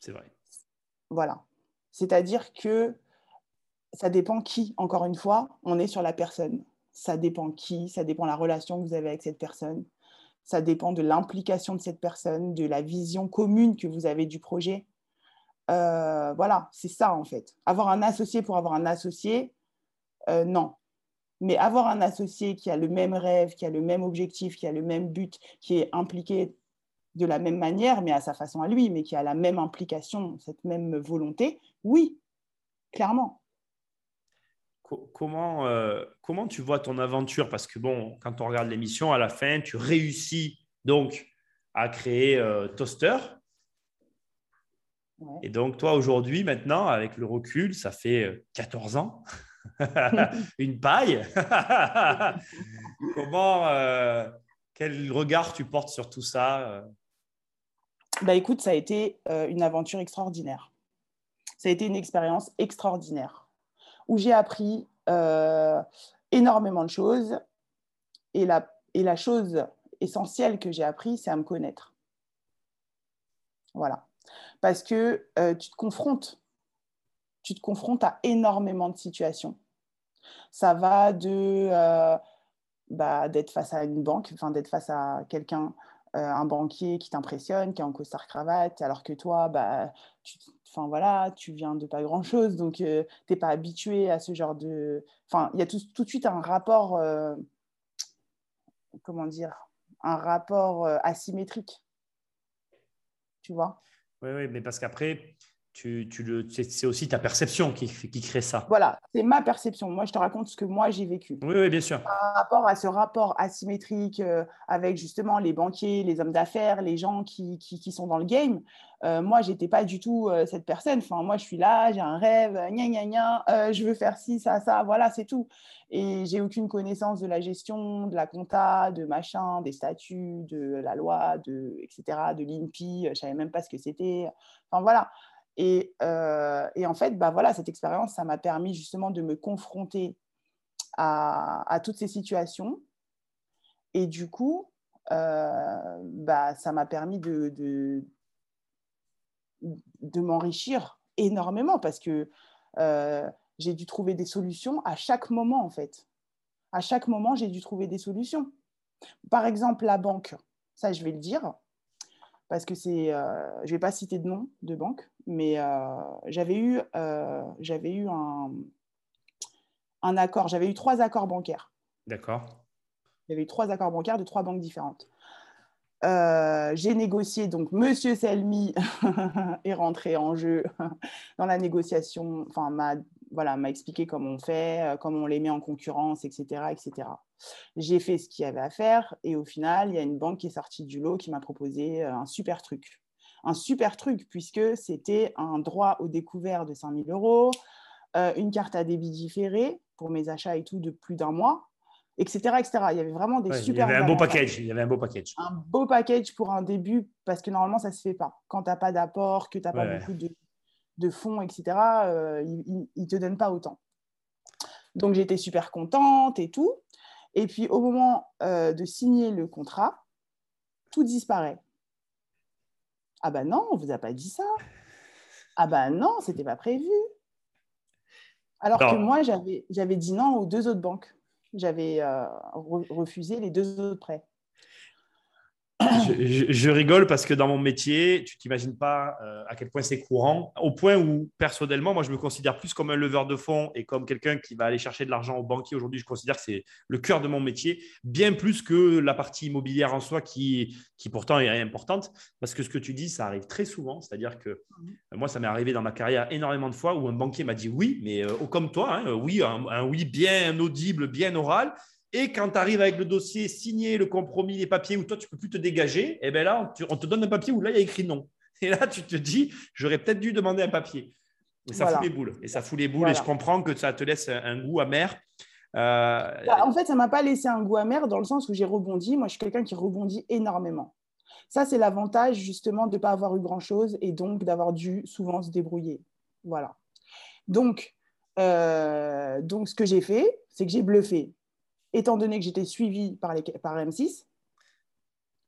C'est vrai. Voilà. C'est-à-dire que ça dépend qui, encore une fois, on est sur la personne. Ça dépend qui, ça dépend la relation que vous avez avec cette personne, ça dépend de l'implication de cette personne, de la vision commune que vous avez du projet. Euh, voilà, c'est ça en fait. Avoir un associé pour avoir un associé, non. Mais avoir un associé qui a le même rêve, qui a le même objectif, qui a le même but, qui est impliqué de la même manière, mais à sa façon à lui, mais qui a la même implication, cette même volonté, oui, clairement. Comment, euh, comment tu vois ton aventure? Parce que bon, quand on regarde l'émission, à la fin, tu réussis donc à créer euh, Et donc, toi, aujourd'hui, maintenant, avec le recul, ça fait 14 euh, ans. *laughs* une paille. *laughs* Comment, euh, quel regard tu portes sur tout ça euh? Bah écoute, ça a été euh, une aventure extraordinaire. Ça a été une expérience extraordinaire où j'ai appris énormément de choses. Et la, et la chose essentielle que j'ai appris, c'est à me connaître. Voilà. Parce que tu te confrontes tu te confrontes à énormément de situations. Ça va de euh, bah, d'être face à une banque, enfin d'être face à quelqu'un un banquier qui t'impressionne, qui est en costard cravate, alors que toi, bah, tu, voilà, tu viens de pas grand-chose, donc tu n'es pas habitué à ce genre de... Enfin, il y a tout, tout, de suite un rapport, comment dire, un rapport asymétrique. Tu vois? Oui, oui, mais parce qu'après, tu, tu c'est aussi ta perception qui, qui, crée ça. Voilà, c'est ma perception. Moi, je te raconte ce que moi j'ai vécu. Oui, oui, bien sûr. Par rapport à ce rapport asymétrique euh, avec justement les banquiers, les hommes d'affaires, les gens qui, qui, sont dans le game, euh, moi, j'étais pas du tout euh, cette personne. Enfin, moi, je suis là, j'ai un rêve, gna gna gna, je veux faire ci, ça, ça, voilà, c'est tout. Et j'ai aucune connaissance de la gestion, de la compta, de machin, des statuts, de la loi, de etc., de l'INPI. Je savais même pas ce que c'était. Enfin voilà. Euh, et, en fait, bah, voilà, cette expérience, ça m'a permis justement de me confronter à, toutes ces situations. Et du coup, euh, bah, ça m'a permis de, de, m'enrichir énormément parce que euh, j'ai dû trouver des solutions à chaque moment, en fait. À chaque moment, j'ai dû trouver des solutions. Par exemple, la banque, ça, je vais le dire parce que c'est, je ne vais pas citer de nom de banque, mais euh, j'avais eu, euh, j'avais eu un, un accord, j'avais eu trois accords bancaires. D'accord. J'avais eu trois accords bancaires de trois banques différentes. j'ai négocié, donc Monsieur Selmi *laughs* est rentré en jeu *laughs* dans la négociation, enfin m'a voilà, m'a expliqué comment on fait, comment on les met en concurrence, etc. etc. J'ai fait ce qu'il y avait à faire et au final, il y a une banque qui est sortie du lot qui m'a proposé euh, un super truc. Un super truc puisque c'était un droit au découvert de 5000 euros, euh, une carte à débit différé pour mes achats et tout de plus d'un mois, etc., etc. Il y avait vraiment des super. Il y avait un beau package. Il y avait un beau package. Un beau package pour un début parce que normalement ça se fait pas. Quand tu n'as pas d'apport, que tu n'as pas beaucoup de, fonds, etc. Euh, ils ne te donnent pas autant. Donc j'étais super contente et tout. Et puis au moment euh, de signer le contrat, tout disparaît. Ah ben non, on ne vous a pas dit ça. Ah ben non, c'était pas prévu. Alors que moi, j'avais dit non aux deux autres banques. J'avais euh, refusé les deux autres prêts je, rigole parce que dans mon métier, tu t'imagines pas euh, à quel point c'est courant, au point où personnellement, moi, je me considère plus comme un leveur de fonds et comme quelqu'un qui va aller chercher de l'argent au banquier. Aujourd'hui, je considère que c'est le cœur de mon métier, bien plus que la partie immobilière en soi qui, qui pourtant est importante. Parce que ce que tu dis, ça arrive très souvent. C'est-à-dire que euh, moi, ça m'est arrivé dans ma carrière énormément de fois où un banquier m'a dit oui, mais euh, comme toi, hein, oui, un oui bien audible, bien oral. Et quand tu arrives avec le dossier signé, le compromis, les papiers, où toi, tu ne peux plus te dégager, et eh bien là, on te donne un papier où là, il y a écrit non. Et là, tu te dis, j'aurais peut-être dû demander un papier. Et ça fout les boules. Et ça fout les boules. Et je comprends que ça te laisse un goût amer. Euh, bah, en fait, ça ne m'a pas laissé un goût amer dans le sens où j'ai rebondi. Moi, je suis quelqu'un qui rebondit énormément. Ça, c'est l'avantage justement de ne pas avoir eu grand-chose et donc d'avoir dû souvent se débrouiller. Voilà. Donc, euh, donc ce que j'ai fait, c'est que j'ai bluffé étant donné que j'étais suivie par, les, par M6,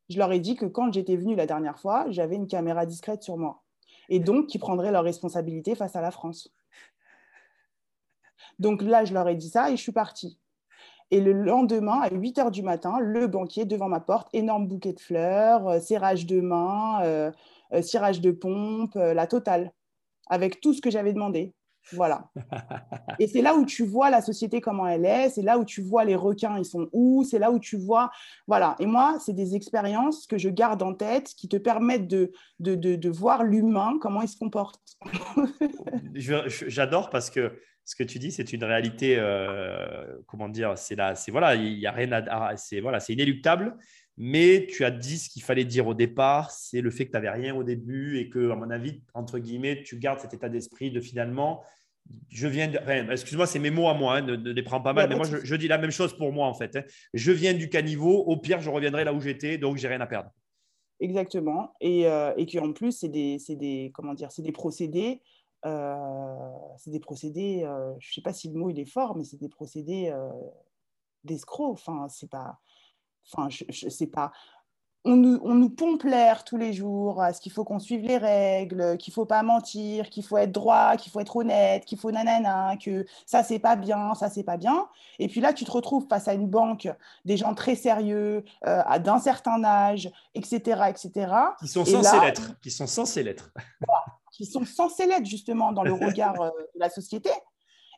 je leur ai dit que quand j'étais venue la dernière fois, j'avais une caméra discrète sur moi. Et donc, qui prendraient leurs responsabilités face à la France. Donc là, je leur ai dit ça et je suis partie. Et le lendemain, à 8 h du matin, le banquier devant ma porte, énorme bouquet de fleurs, euh, serrage de main, euh, euh, cirage de pompe, la totale, avec tout ce que j'avais demandé. Voilà. *laughs* Et c'est là où tu vois la société comment elle est, c'est là où tu vois les requins, ils sont où, c'est là où tu vois. Voilà. Et moi, c'est des expériences que je garde en tête qui te permettent de, de, de, voir l'humain, comment il se comporte. *laughs* J'adore parce que ce que tu dis, c'est une réalité, euh, comment dire, c'est là, c'est voilà, il y a rien à, c'est voilà, c'est inéluctable. Mais tu as dit ce qu'il fallait dire au départ, c'est le fait que tu n'avais rien au début et que, à mon avis, entre guillemets, tu gardes cet état d'esprit de finalement, je viens de. excuse-moi, c'est mes mots à moi, hein, ne, les prends pas mal, mais moi, je, dis la même chose pour moi, en fait. Hein. Je viens du caniveau, au pire, je reviendrai là où j'étais, donc j'ai rien à perdre. Exactement. Et, euh, et qu'en plus, c'est des, des, comment dire, c'est des procédés. Euh, c'est des procédés, euh, je ne sais pas si le mot il est fort, mais c'est des procédés d'escrocs. Enfin, c'est pas, Enfin, je, je sais pas. on nous, pompe l'air tous les jours à ce qu'il faut qu'on suive les règles, qu'il faut pas mentir, qu'il faut être droit, qu'il faut être honnête, qu'il faut nanana, que ça c'est pas bien, ça c'est pas bien. Et puis là, tu te retrouves face à une banque, des gens très sérieux, euh, d'un certain âge, etc., etc. Qui sont censés l'être, qui sont censés l'être. qui sont censés l'être justement dans le *laughs* regard euh, de la société.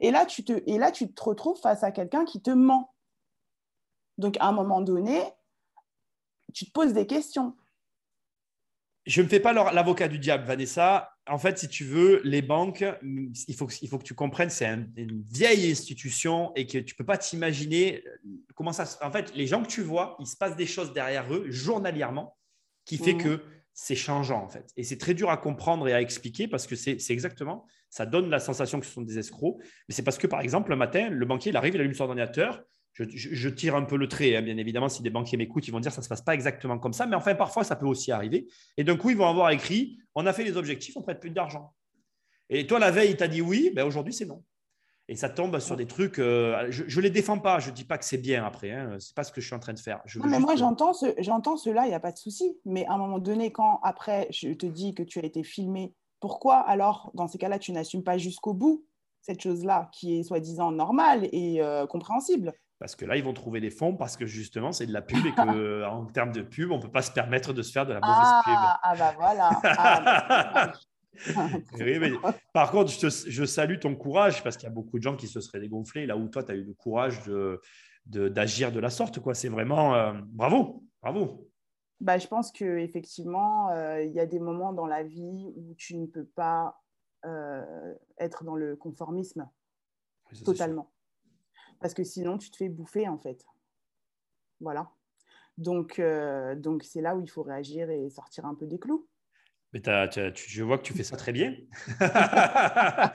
Et là, tu te, et là, tu te retrouves face à quelqu'un qui te ment. Donc, à un moment donné, tu te poses des questions. Je ne me fais pas l'avocat du diable, Vanessa. En fait, si tu veux, les banques, il faut, il faut que tu comprennes, c'est une vieille institution et que tu ne peux pas t'imaginer comment ça se... En fait, les gens que tu vois, il se passe des choses derrière eux journalièrement qui fait mmh. que c'est changeant en fait. Et c'est très dur à comprendre et à expliquer parce que c'est exactement, ça donne la sensation que ce sont des escrocs. Mais c'est parce que par exemple, le matin, le banquier, il arrive, il allume son ordinateur, je, tire un peu le trait, hein, bien évidemment, si des banquiers m'écoutent, ils vont dire que ça ne se passe pas exactement comme ça, mais enfin, parfois, ça peut aussi arriver. Et d'un coup, ils vont avoir écrit, on a fait les objectifs, on ne prête plus d'argent. Et toi, la veille, il t'a dit oui, ben aujourd'hui, c'est non. Et ça tombe sur des trucs, euh, je ne les défends pas, je ne dis pas que c'est bien après, hein, ce n'est pas ce que je suis en train de faire. non, mais moi, j'entends, ce, j'entends cela, il n'y a pas de souci. Mais à un moment donné, quand après, je te dis que tu as été filmé, pourquoi alors, dans ces cas-là, tu n'assumes pas jusqu'au bout cette chose-là qui est soi-disant normale et euh, compréhensible? Parce que là, ils vont trouver des fonds parce que justement, c'est de la pub et qu'en termes de pub, on ne peut pas se permettre de se faire de la mauvaise ah, pub. Ah, bah voilà. Ah, bah, *laughs* par contre, je, salue ton courage parce qu'il y a beaucoup de gens qui se seraient dégonflés là où toi, tu as eu le courage d'agir de, de, la sorte. C'est vraiment euh, bravo, bravo. Bah, je pense qu'effectivement, euh, il y a des moments dans la vie où tu ne peux pas euh, être dans le conformisme totalement parce que sinon tu te fais bouffer en fait. Voilà. Donc, euh, donc c'est là où il faut réagir et sortir un peu des clous. Mais je vois que tu fais ça très bien. *laughs*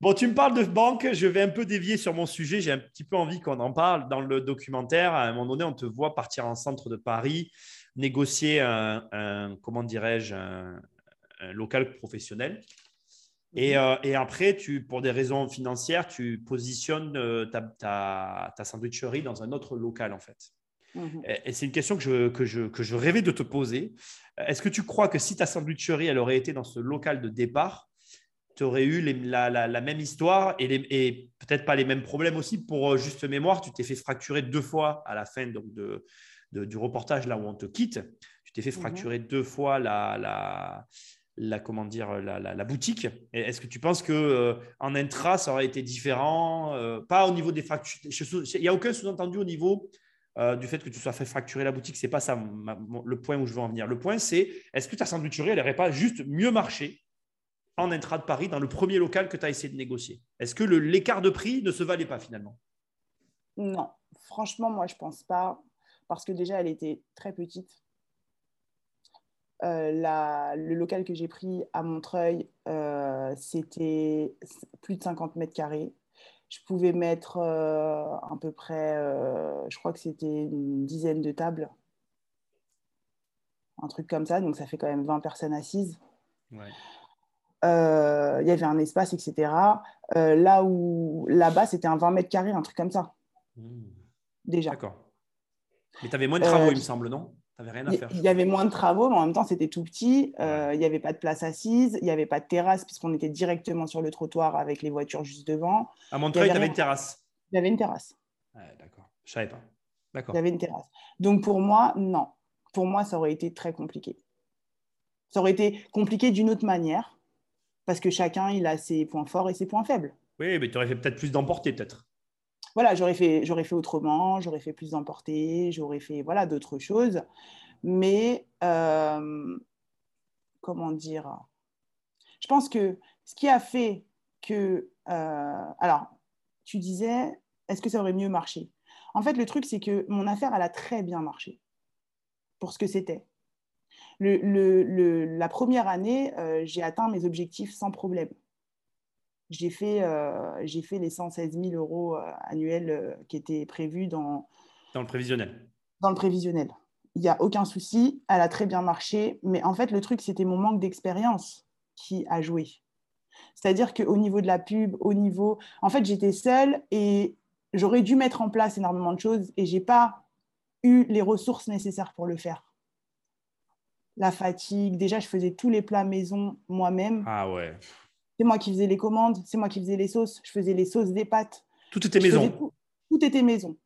bon, tu me parles de banque, je vais un peu dévier sur mon sujet. J'ai un petit peu envie qu'on en parle. Dans le documentaire, à un moment donné, on te voit partir en centre de Paris, négocier un, comment dirais-je, un, local professionnel. Et, euh, et, après, tu, pour des raisons financières, tu positionnes euh, ta, ta, ta, sandwicherie dans un autre local, en fait. Mhm. Et, c'est une question que je, que, je, que je rêvais de te poser. Est-ce que tu crois que si ta sandwicherie, elle aurait été dans ce local de départ, tu aurais eu la, la, même histoire et, et peut-être pas les mêmes problèmes aussi Pour euh, juste mémoire, tu t'es fait fracturer deux fois à la fin donc, de, du reportage, là où on te quitte. Tu t'es fait mhm. fracturer deux fois la, la, la boutique. Est-ce que tu penses que euh, en intra ça aurait été différent euh, Pas au niveau des fractures. Il n'y a aucun sous-entendu au niveau euh, du fait que tu sois fait fracturer la boutique. C'est pas ça le point où je veux en venir. Le point c'est est-ce que ta sandwicherie elle n'aurait pas juste mieux marché en intra de Paris dans le premier local que tu as essayé de négocier? Est-ce que l'écart de prix ne se valait pas finalement? Non, franchement moi je pense pas parce que déjà elle était très petite euh, le local que j'ai pris à Montreuil, euh, c'était plus de 50 mètres carrés. Je pouvais mettre euh, à peu près, je crois que c'était une dizaine de tables. Un truc comme ça, donc ça fait quand même 20 personnes assises. Il y avait un espace, etc. là où là-bas, c'était un 20 mètres carrés, un truc comme ça. Mmh. Déjà. D'accord. Mais tu avais moins de travaux, il me semble, non? Rien à faire. Il y avait moins de travaux, mais en même temps, c'était tout petit. Euh, il n'y avait pas de place assise, il n'y avait pas de terrasse, puisqu'on était directement sur le trottoir avec les voitures juste devant. À Montreuil, il y avait une terrasse Il y avait une terrasse. D'accord, je savais pas. D'accord. Il y avait une terrasse. Donc pour moi, non. Pour moi, ça aurait été très compliqué. Ça aurait été compliqué d'une autre manière, parce que chacun, il a ses points forts et ses points faibles. Oui, mais tu aurais fait peut-être plus d'emporter, peut-être voilà, j'aurais fait, autrement, j'aurais fait plus d'emporter, j'aurais fait voilà d'autres choses. Mais euh, comment dire Je pense que ce qui a fait que, euh, alors, tu disais, est-ce que ça aurait mieux marché? En fait, le truc, c'est que mon affaire, elle a très bien marché pour ce que c'était. la première année, euh, j'ai atteint mes objectifs sans problème j'ai fait, euh, j'ai fait les 116 000 euros euh, annuels euh, qui étaient prévus dans, dans le prévisionnel. Dans le prévisionnel. Il n'y a aucun souci, elle a très bien marché, mais en fait, le truc, c'était mon manque d'expérience qui a joué. C'est-à-dire qu'au niveau de la pub, au niveau. En fait, j'étais seule et j'aurais dû mettre en place énormément de choses et je n'ai pas eu les ressources nécessaires pour le faire. la fatigue. Déjà, je faisais tous les plats maison moi-même. Ah ouais. C'est moi qui faisais les commandes, c'est moi qui faisais les sauces. Je faisais les sauces des pâtes. Tout était maison. tout, était maison.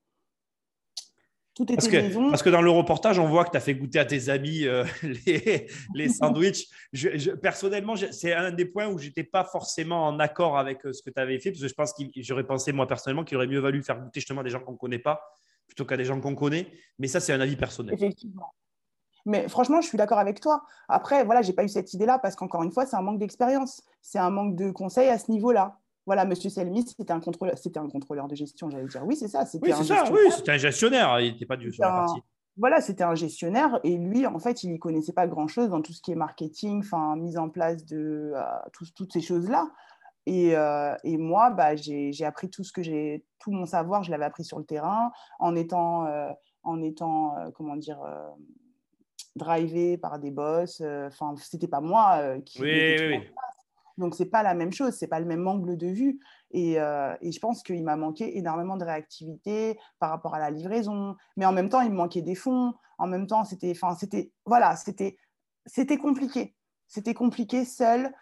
Tout était parce que, maison. Parce que dans le reportage, on voit que tu as fait goûter à tes amis euh, *laughs* les, les *laughs* sandwichs. je, personnellement, c'est un des points où je n'étais pas forcément en accord avec euh, ce que tu avais fait, parce que je pense que j'aurais pensé, moi, personnellement, qu'il aurait mieux valu faire goûter justement des gens qu'on ne connaît pas plutôt qu'à des gens qu'on connaît. Mais ça, c'est un avis personnel. Effectivement. Mais franchement, je suis d'accord avec toi. Après, voilà, j'ai pas eu cette idée-là parce qu'encore une fois, c'est un manque d'expérience. C'est un manque de conseils à ce niveau-là. Voilà, Monsieur Selmy, c'était un contrôleur, c'était un contrôleur de gestion, j'allais dire. Oui, c'est ça. Oui, c'est ça. Oui, c'était un gestionnaire. Il n'était pas du sur la partie. Voilà, c'était un gestionnaire et lui, en fait, il n'y connaissait pas grand-chose dans tout ce qui est marketing, enfin, mise en place de euh, toutes ces choses-là. Et, euh, et, moi, bah, j'ai appris tout ce que j'ai, tout mon savoir, je l'avais appris sur le terrain, en étant, euh, en étant, comment dire, drivé par des boss. Euh, enfin, c'était pas moi euh, qui. Oui, oui, Donc, c'est pas la même chose, c'est pas le même angle de vue. Et, euh, et je pense qu'il m'a manqué énormément de réactivité par rapport à la livraison. Mais en même temps, il me manquait des fonds. En même temps, c'était, enfin, c'était, voilà, c'était, c'était compliqué. C'était compliqué seul,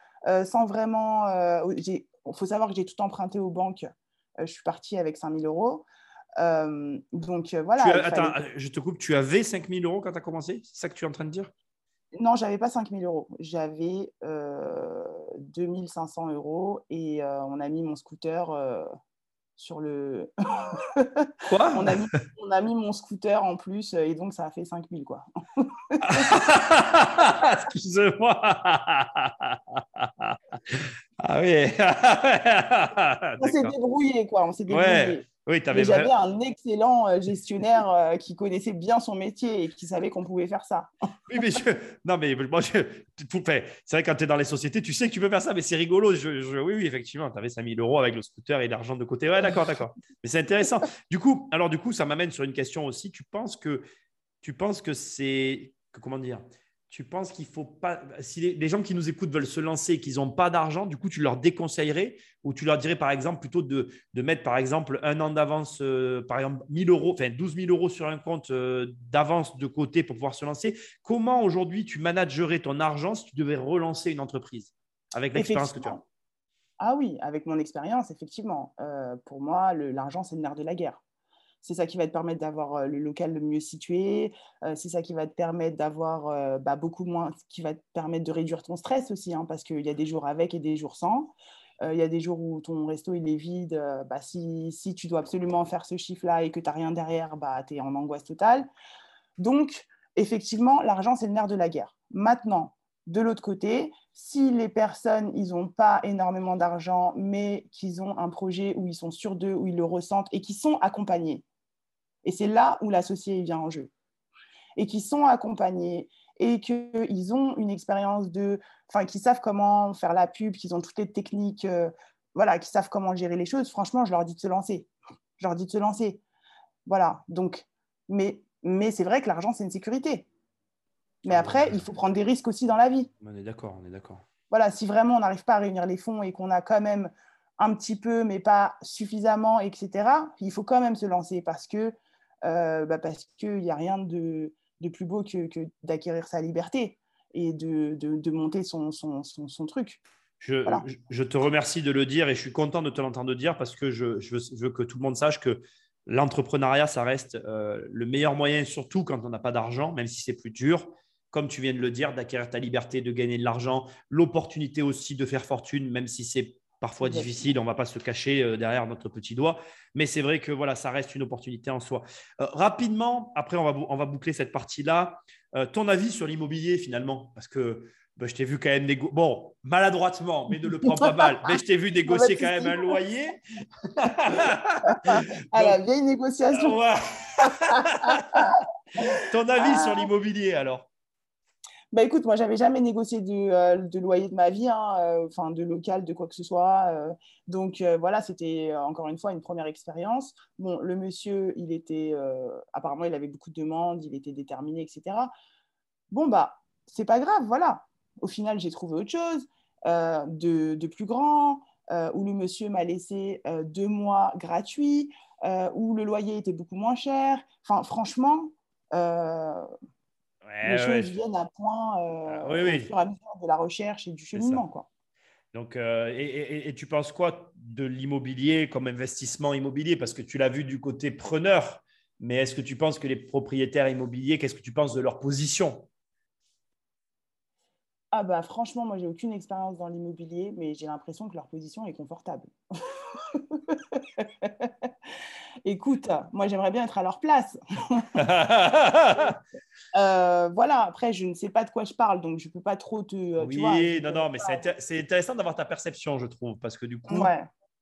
sans vraiment. Il faut savoir que j'ai tout emprunté aux banques. je suis partie avec 5000 euros. Euh, donc euh, voilà. attends, je te coupe, tu avais 5000 euros quand tu as commencé? C'est ça que tu es en train de dire? Non, j'avais pas 5000 euros. J'avais 2500 euh, euros et on a mis mon scooter sur le. *laughs* Quoi? On, a mis, on a mis mon scooter en plus et donc ça a fait 5000 quoi. *laughs* Excuse-moi. ah oui. on s'est débrouillé quoi. On s'est débrouillé. Oui, J'avais un excellent euh, gestionnaire euh, qui connaissait bien son métier et qui savait qu'on pouvait faire ça. oui, mais non, mais moi, je... c'est vrai, quand tu es dans les sociétés, tu sais que tu peux faire ça, mais c'est rigolo. Je... Oui, oui, effectivement, tu avais 5000 euros avec le scooter et l'argent de côté. Ouais, d'accord, d'accord. Mais c'est intéressant. Du coup, alors, du coup, ça m'amène sur une question aussi. Tu penses que, tu penses que c'est. Comment dire tu penses qu'il faut pas. Si les, gens qui nous écoutent veulent se lancer et qu'ils n'ont pas d'argent, du coup, tu leur déconseillerais ou tu leur dirais, par exemple, plutôt de, mettre, par exemple, un an d'avance, euh, par exemple, 1000 euros, enfin 12 000 euros sur un compte euh, d'avance de côté pour pouvoir se lancer. Comment aujourd'hui tu managerais ton argent si tu devais relancer une entreprise avec l'expérience que tu as Ah oui, avec mon expérience, effectivement. Euh, pour moi, l'argent, c'est le nerf de la guerre. C'est ça qui va te permettre d'avoir le local le mieux situé. c'est ça qui va te permettre d'avoir bah, beaucoup moins, qui va te permettre de réduire ton stress aussi, hein, parce qu'il y a des jours avec et des jours sans. Il y a des jours où ton resto il est vide. bah, si, si, tu dois absolument faire ce chiffre-là et que tu n'as rien derrière, bah, tu es en angoisse totale. Donc, effectivement, l'argent, c'est le nerf de la guerre. Maintenant, de l'autre côté, si les personnes, ils n'ont pas énormément d'argent, mais qu'ils ont un projet où ils sont sûrs d'eux, où ils le ressentent et qui sont accompagnés, et c'est là où l'associé vient en jeu. Et qui sont accompagnés et qu'ils ont une expérience de. Enfin, qui savent comment faire la pub, qu'ils ont toutes les techniques, euh, voilà, qui savent comment gérer les choses, franchement, je leur dis de se lancer. Je leur dis de se lancer. Voilà. Donc, mais, mais c'est vrai que l'argent, c'est une sécurité. Mais après, il faut prendre des risques aussi dans la vie. On est d'accord, on est d'accord. Voilà, si vraiment on n'arrive pas à réunir les fonds et qu'on a quand même un petit peu, mais pas suffisamment, etc., il faut quand même se lancer parce que bah parce qu'il n'y a rien de, de, plus beau que, que d'acquérir sa liberté et de, de, monter son, son, son, truc. Je, je, te remercie de le dire et je suis content de te l'entendre dire parce que je, je, veux, que tout le monde sache que l'entrepreneuriat, ça reste euh, le meilleur moyen, surtout quand on n'a pas d'argent, même si c'est plus dur. Comme tu viens de le dire, d'acquérir ta liberté, de gagner de l'argent, l'opportunité aussi de faire fortune, même si c'est parfois difficile, on ne va pas se cacher euh, derrière notre petit doigt, mais c'est vrai que voilà, ça reste une opportunité en soi. Euh, rapidement, après on va, on va boucler cette partie-là, euh, ton avis sur l'immobilier finalement, parce que bah, je t'ai vu quand même négocier, bon, maladroitement, mais ne le prends pas mal, mais je t'ai vu *laughs* négocier quand même un loyer. *laughs* à la vieille négociation. *laughs* ton avis sur l'immobilier alors? Bah écoute, moi, j'avais jamais négocié de, euh, loyer de ma vie, hein, euh, enfin de local, de quoi que ce soit. Euh. donc voilà, c'était encore une fois une première expérience. Bon, le monsieur, il était apparemment, il avait beaucoup de demandes, il était déterminé, etc. Bon bah, c'est pas grave, voilà. Au final, j'ai trouvé autre chose de, de, plus grand, où le monsieur m'a laissé deux mois gratuits, où le loyer était beaucoup moins cher. Enfin, franchement les choses viennent à point euh, ah, au fur et à mesure de la recherche et du cheminement. Quoi. Donc, euh, et, tu penses quoi de l'immobilier comme investissement immobilier? Parce que tu l'as vu du côté preneur, mais est-ce que tu penses que les propriétaires immobiliers, qu'est-ce que tu penses de leur position? Ah bah franchement, moi j'ai aucune expérience dans l'immobilier, mais j'ai l'impression que leur position est confortable. *laughs* *laughs* Écoute, moi j'aimerais bien être à leur place. *laughs* *laughs* Euh, voilà, après je ne sais pas de quoi je parle, donc je ne peux pas trop te... Oui, non, non, mais c'est intéressant d'avoir ta perception, je trouve, parce que du coup,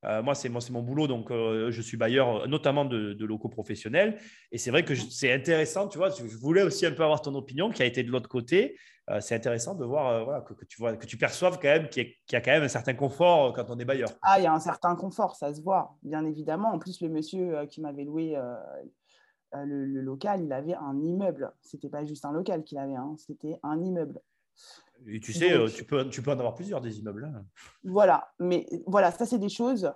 euh, moi, c'est mon boulot, donc euh, je suis bailleur notamment de, locaux professionnels. Et c'est vrai que c'est intéressant, tu vois, je voulais aussi un peu avoir ton opinion qui a été de l'autre côté. Euh, c'est intéressant de voir que, tu vois, perçoives quand même qu'il y, a quand même un certain confort quand on est bailleur. Ah, il y a un certain confort, ça se voit, bien évidemment. En plus, le monsieur qui m'avait loué le, local, il avait un immeuble. C'était pas juste un local qu'il avait, hein, c'était un immeuble. Et tu sais, euh, tu, peux, tu peux en avoir plusieurs des immeubles. Hein. Voilà, mais voilà, ça c'est des choses.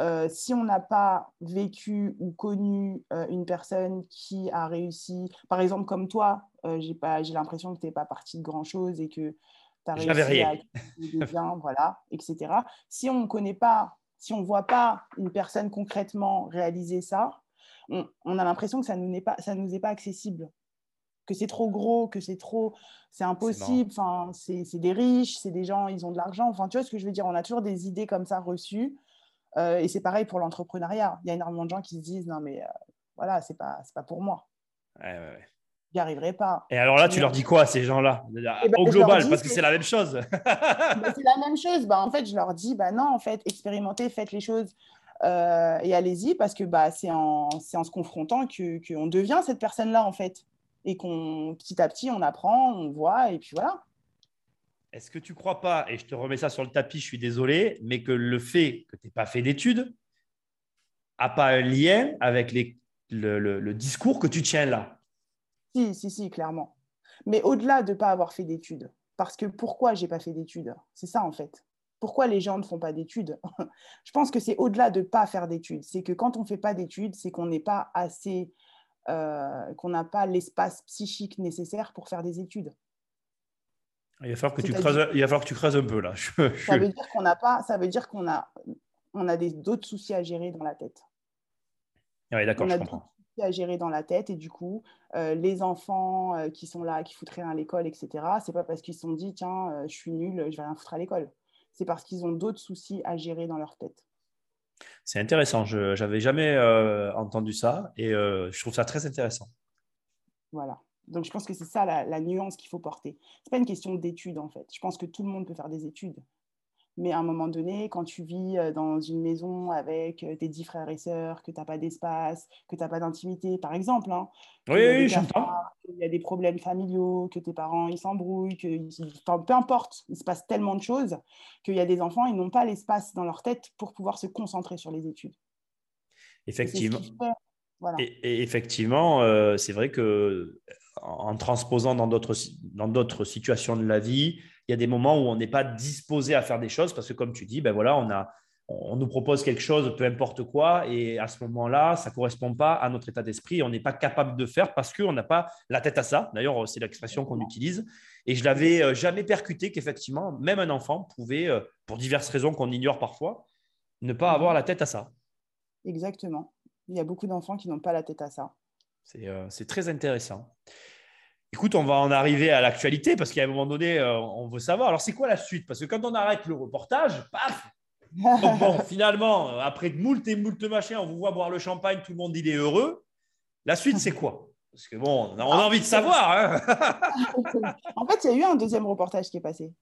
Euh, si on n'a pas vécu ou connu euh, une personne qui a réussi, par exemple comme toi, j'ai l'impression que tu n'es pas parti de grand-chose et que tu as réussi rien. à bien, *laughs* voilà, etc. Si on ne connaît pas, si on ne voit pas une personne concrètement réaliser ça, on, on a l'impression que ça ne nous, est pas, ça nous est pas accessible que c'est trop gros, que c'est trop, c'est impossible. Enfin, c'est des riches, c'est des gens, ils ont de l'argent. Enfin, tu vois ce que je veux dire On a toujours des idées comme ça reçues. Euh, et c'est pareil pour l'entrepreneuriat. Il y a énormément de gens qui se disent non mais euh, voilà, c'est pas c'est pas pour moi. Ouais, ouais, J'y arriverai pas. Et alors là, tu leur dis quoi à ces gens-là? Eh ben, Au global, parce que c'est la même chose. *laughs* C'est la même chose. Bah, en fait, je leur dis bah non, en fait, expérimentez, faites les choses. Euh, et allez-y parce que bah, c'est en, en, se confrontant qu'on que devient cette personne-là en fait et qu'on petit à petit on apprend, on voit et puis voilà. Est-ce que tu crois pas, et je te remets ça sur le tapis, je suis désolé, mais que le fait que tu n'aies pas fait d'études n'a pas un lien avec les, le, discours que tu tiens là? Si, si, si, clairement. Mais au-delà de ne pas avoir fait d'études, parce que pourquoi j'ai pas fait d'études? C'est ça en fait. Pourquoi les gens ne font pas d'études? *laughs* Je pense que c'est au-delà de ne pas faire d'études. C'est que quand on ne fait pas d'études, c'est qu'on n'est pas assez qu'on n'a pas l'espace psychique nécessaire pour faire des études. Il va falloir que, tu creuses, il va falloir que tu creuses un peu là. *laughs* Ça veut dire qu'on n'a pas, ça veut dire qu'on a, on a d'autres soucis à gérer dans la tête. Oui, d'accord, je comprends. Soucis à gérer dans la tête et du coup, euh, les enfants euh, qui sont là, qui foutent rien à l'école, etc. C'est pas parce qu'ils se sont dit tiens, je suis nul, je vais rien foutre à l'école. C'est parce qu'ils ont d'autres soucis à gérer dans leur tête. C'est intéressant. Je n'avais jamais euh, entendu ça et euh, je trouve ça très intéressant. Voilà. Donc, je pense que c'est ça la, la nuance qu'il faut porter. Ce n'est pas une question d'études, en fait. Je pense que tout le monde peut faire des études. Mais à un moment donné, quand tu vis euh, dans une maison avec tes dix frères et sœurs, que tu n'as pas d'espace, que tu n'as pas d'intimité, par exemple, hein, oui, oui, j'entends. Il y a des problèmes familiaux, que tes parents ils s'embrouillent, que peu importe, il se passe tellement de choses qu'il y a des enfants, ils n'ont pas l'espace dans leur tête pour pouvoir se concentrer sur les études. Effectivement. Et, effectivement, euh, c'est vrai que en transposant dans d'autres situations de la vie, il y a des moments où on n'est pas disposé à faire des choses parce que, comme tu dis, ben voilà, on, a, on nous propose quelque chose, peu importe quoi, et à ce moment-là, ça ne correspond pas à notre état d'esprit. On n'est pas capable de faire parce qu'on n'a pas la tête à ça. D'ailleurs, c'est l'expression qu'on utilise. Et je l'avais euh, jamais percuté qu'effectivement, même un enfant pouvait, euh, pour diverses raisons qu'on ignore parfois, ne pas avoir la tête à ça. Exactement. Il y a beaucoup d'enfants qui n'ont pas la tête à ça. C'est euh, très intéressant. Écoute, on va en arriver à l'actualité parce qu'à un moment donné, euh, on veut savoir. Alors, c'est quoi la suite? Parce que quand on arrête le reportage, paf *laughs* bon, finalement, après moult et moult machins, on vous voit boire le champagne, tout le monde il est heureux. La suite, c'est quoi? Parce que bon, on a, envie de savoir. Hein. *laughs* en fait, il y a eu un deuxième reportage qui est passé.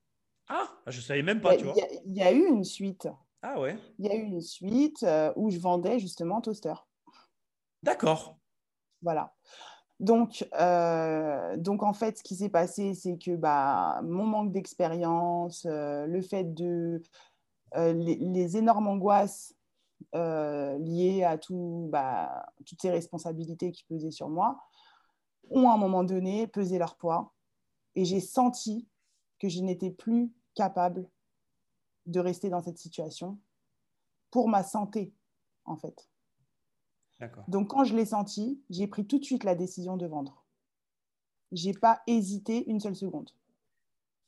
Ah, je ne savais même pas, tu vois. Il y, a eu une suite. Ah ouais Il y a eu une suite euh, où je vendais justement toaster. D'accord. Voilà. Donc, euh, donc, en fait, ce qui s'est passé, c'est que bah, mon manque d'expérience, euh, le fait de euh, les, énormes angoisses liées à tout, bah, toutes ces responsabilités qui pesaient sur moi, ont à un moment donné pesé leur poids. Et j'ai senti que je n'étais plus capable de rester dans cette situation pour ma santé, en fait. Donc, quand je l'ai senti, j'ai pris tout de suite la décision de vendre. J'ai pas hésité une seule seconde.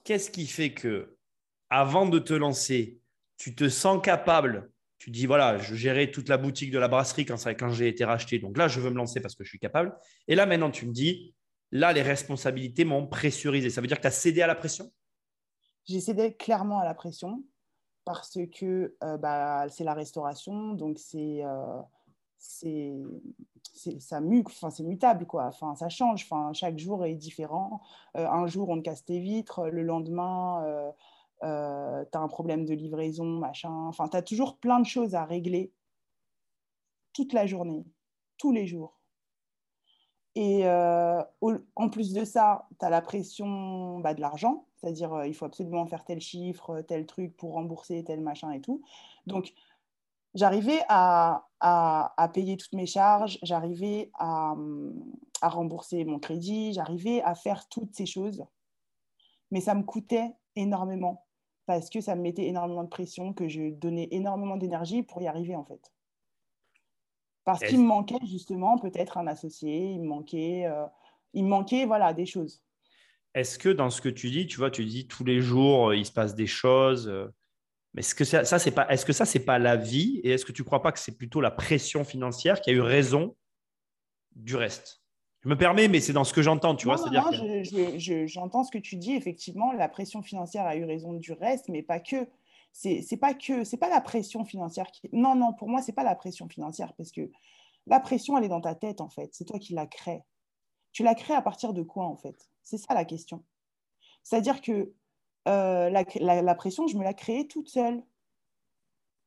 Qu'est-ce qui fait que, avant de te lancer, tu te sens capable. Tu dis voilà, je gérais toute la boutique de la brasserie quand, j'ai été racheté. Donc là, je veux me lancer parce que je suis capable. Et là, maintenant, tu me dis là, les responsabilités m'ont pressurisé. Ça veut dire que tu as cédé à la pression? J'ai cédé clairement à la pression parce que euh, bah, c'est la restauration, donc c'est euh, ça enfin c'est mutable quoi. Enfin ça change. Enfin chaque jour est différent. Euh, un jour on te casse tes vitres. Le lendemain euh, tu as un problème de livraison machin. Enfin tu as toujours plein de choses à régler toute la journée tous les jours. Et en plus de ça tu as la pression bah, de l'argent. C'est-à-dire il faut absolument faire tel chiffre tel truc pour rembourser tel machin et tout. Donc j'arrivais à, payer toutes mes charges, j'arrivais à, rembourser mon crédit, j'arrivais à faire toutes ces choses. Mais ça me coûtait énormément parce que ça me mettait énormément de pression, que je donnais énormément d'énergie pour y arriver en fait. Parce qu'il me manquait justement peut-être un associé, il me manquait, euh, il manquait voilà, des choses. Est-ce que dans ce que tu dis, tu vois, tu dis tous les jours, il se passe des choses, euh, mais est-ce que ça, c'est pas, est-ce que ça, c'est pas la vie? Et est-ce que tu ne crois pas que c'est plutôt la pression financière qui a eu raison du reste? Je me permets, mais c'est dans ce que j'entends, tu vois. Non, j'entends ce que tu dis. Effectivement, la pression financière a eu raison du reste, mais pas que. C'est, c'est pas que, c'est pas la pression financière qui. Non, non, pour moi, c'est pas la pression financière parce que la pression, elle est dans ta tête en fait. C'est toi qui la crée. Tu la crées à partir de quoi en fait? C'est ça la question. C'est-à-dire que euh, la, pression, je me la créais toute seule.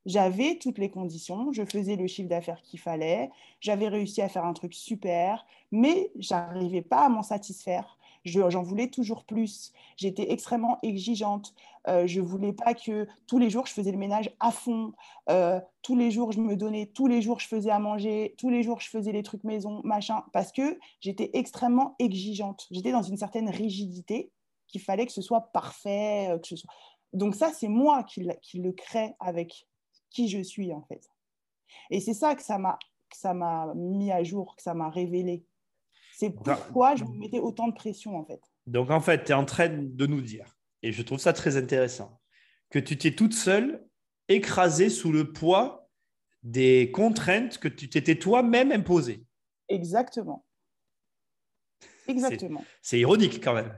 J'avais toutes les conditions, je faisais le chiffre d'affaires qu'il fallait, j'avais réussi à faire un truc super, mais j'arrivais pas à m'en satisfaire. J'en voulais toujours plus. J'étais extrêmement exigeante. Euh, je voulais pas que tous les jours je faisais le ménage à fond. Euh, tous les jours je me donnais. Tous les jours je faisais à manger. Tous les jours je faisais les trucs maison, machin. Parce que j'étais extrêmement exigeante. J'étais dans une certaine rigidité qu'il fallait que ce soit parfait. Euh, que ce soit... Donc ça, c'est moi qui, qui, le crée avec qui je suis, en fait. Et c'est ça que ça m'a ça m'a mis à jour, que ça m'a révélé. C'est pourquoi je me mettais autant de pression, en fait. Donc, en fait, tu es en train de nous dire, et je trouve ça très intéressant, que tu t'es toute seule écrasée sous le poids des contraintes que tu t'étais toi-même imposées. Exactement. Exactement. C'est ironique quand même.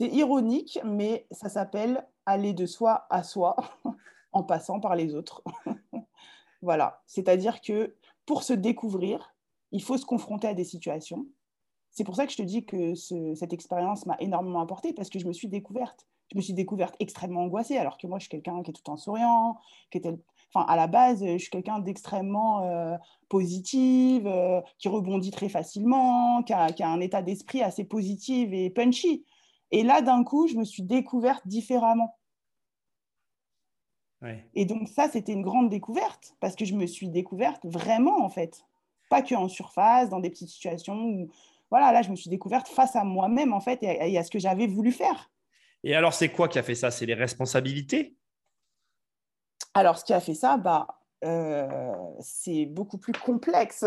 C'est ironique, mais ça s'appelle aller de soi à soi *laughs* en passant par les autres. *laughs* voilà, c'est-à-dire que pour se découvrir, il faut se confronter à des situations. C'est pour ça que je te dis que cette expérience m'a énormément apporté parce que je me suis découverte. Je me suis découverte extrêmement angoissée, alors que moi, je suis quelqu'un qui est tout en souriant, qui était Enfin, à la base, je suis quelqu'un d'extrêmement euh, positive, euh, qui rebondit très facilement, qui a, qui a un état d'esprit assez positif et punchy. Et là, d'un coup, je me suis découverte différemment. Et donc ça, c'était une grande découverte parce que je me suis découverte vraiment, en fait. Pas que en surface, dans des petites situations où, voilà, là, je me suis découverte face à moi-même, en fait, et à, ce que j'avais voulu faire. Et alors, c'est quoi qui a fait ça? C'est les responsabilités? Alors, ce qui a fait ça, bah, euh, c'est beaucoup plus complexe.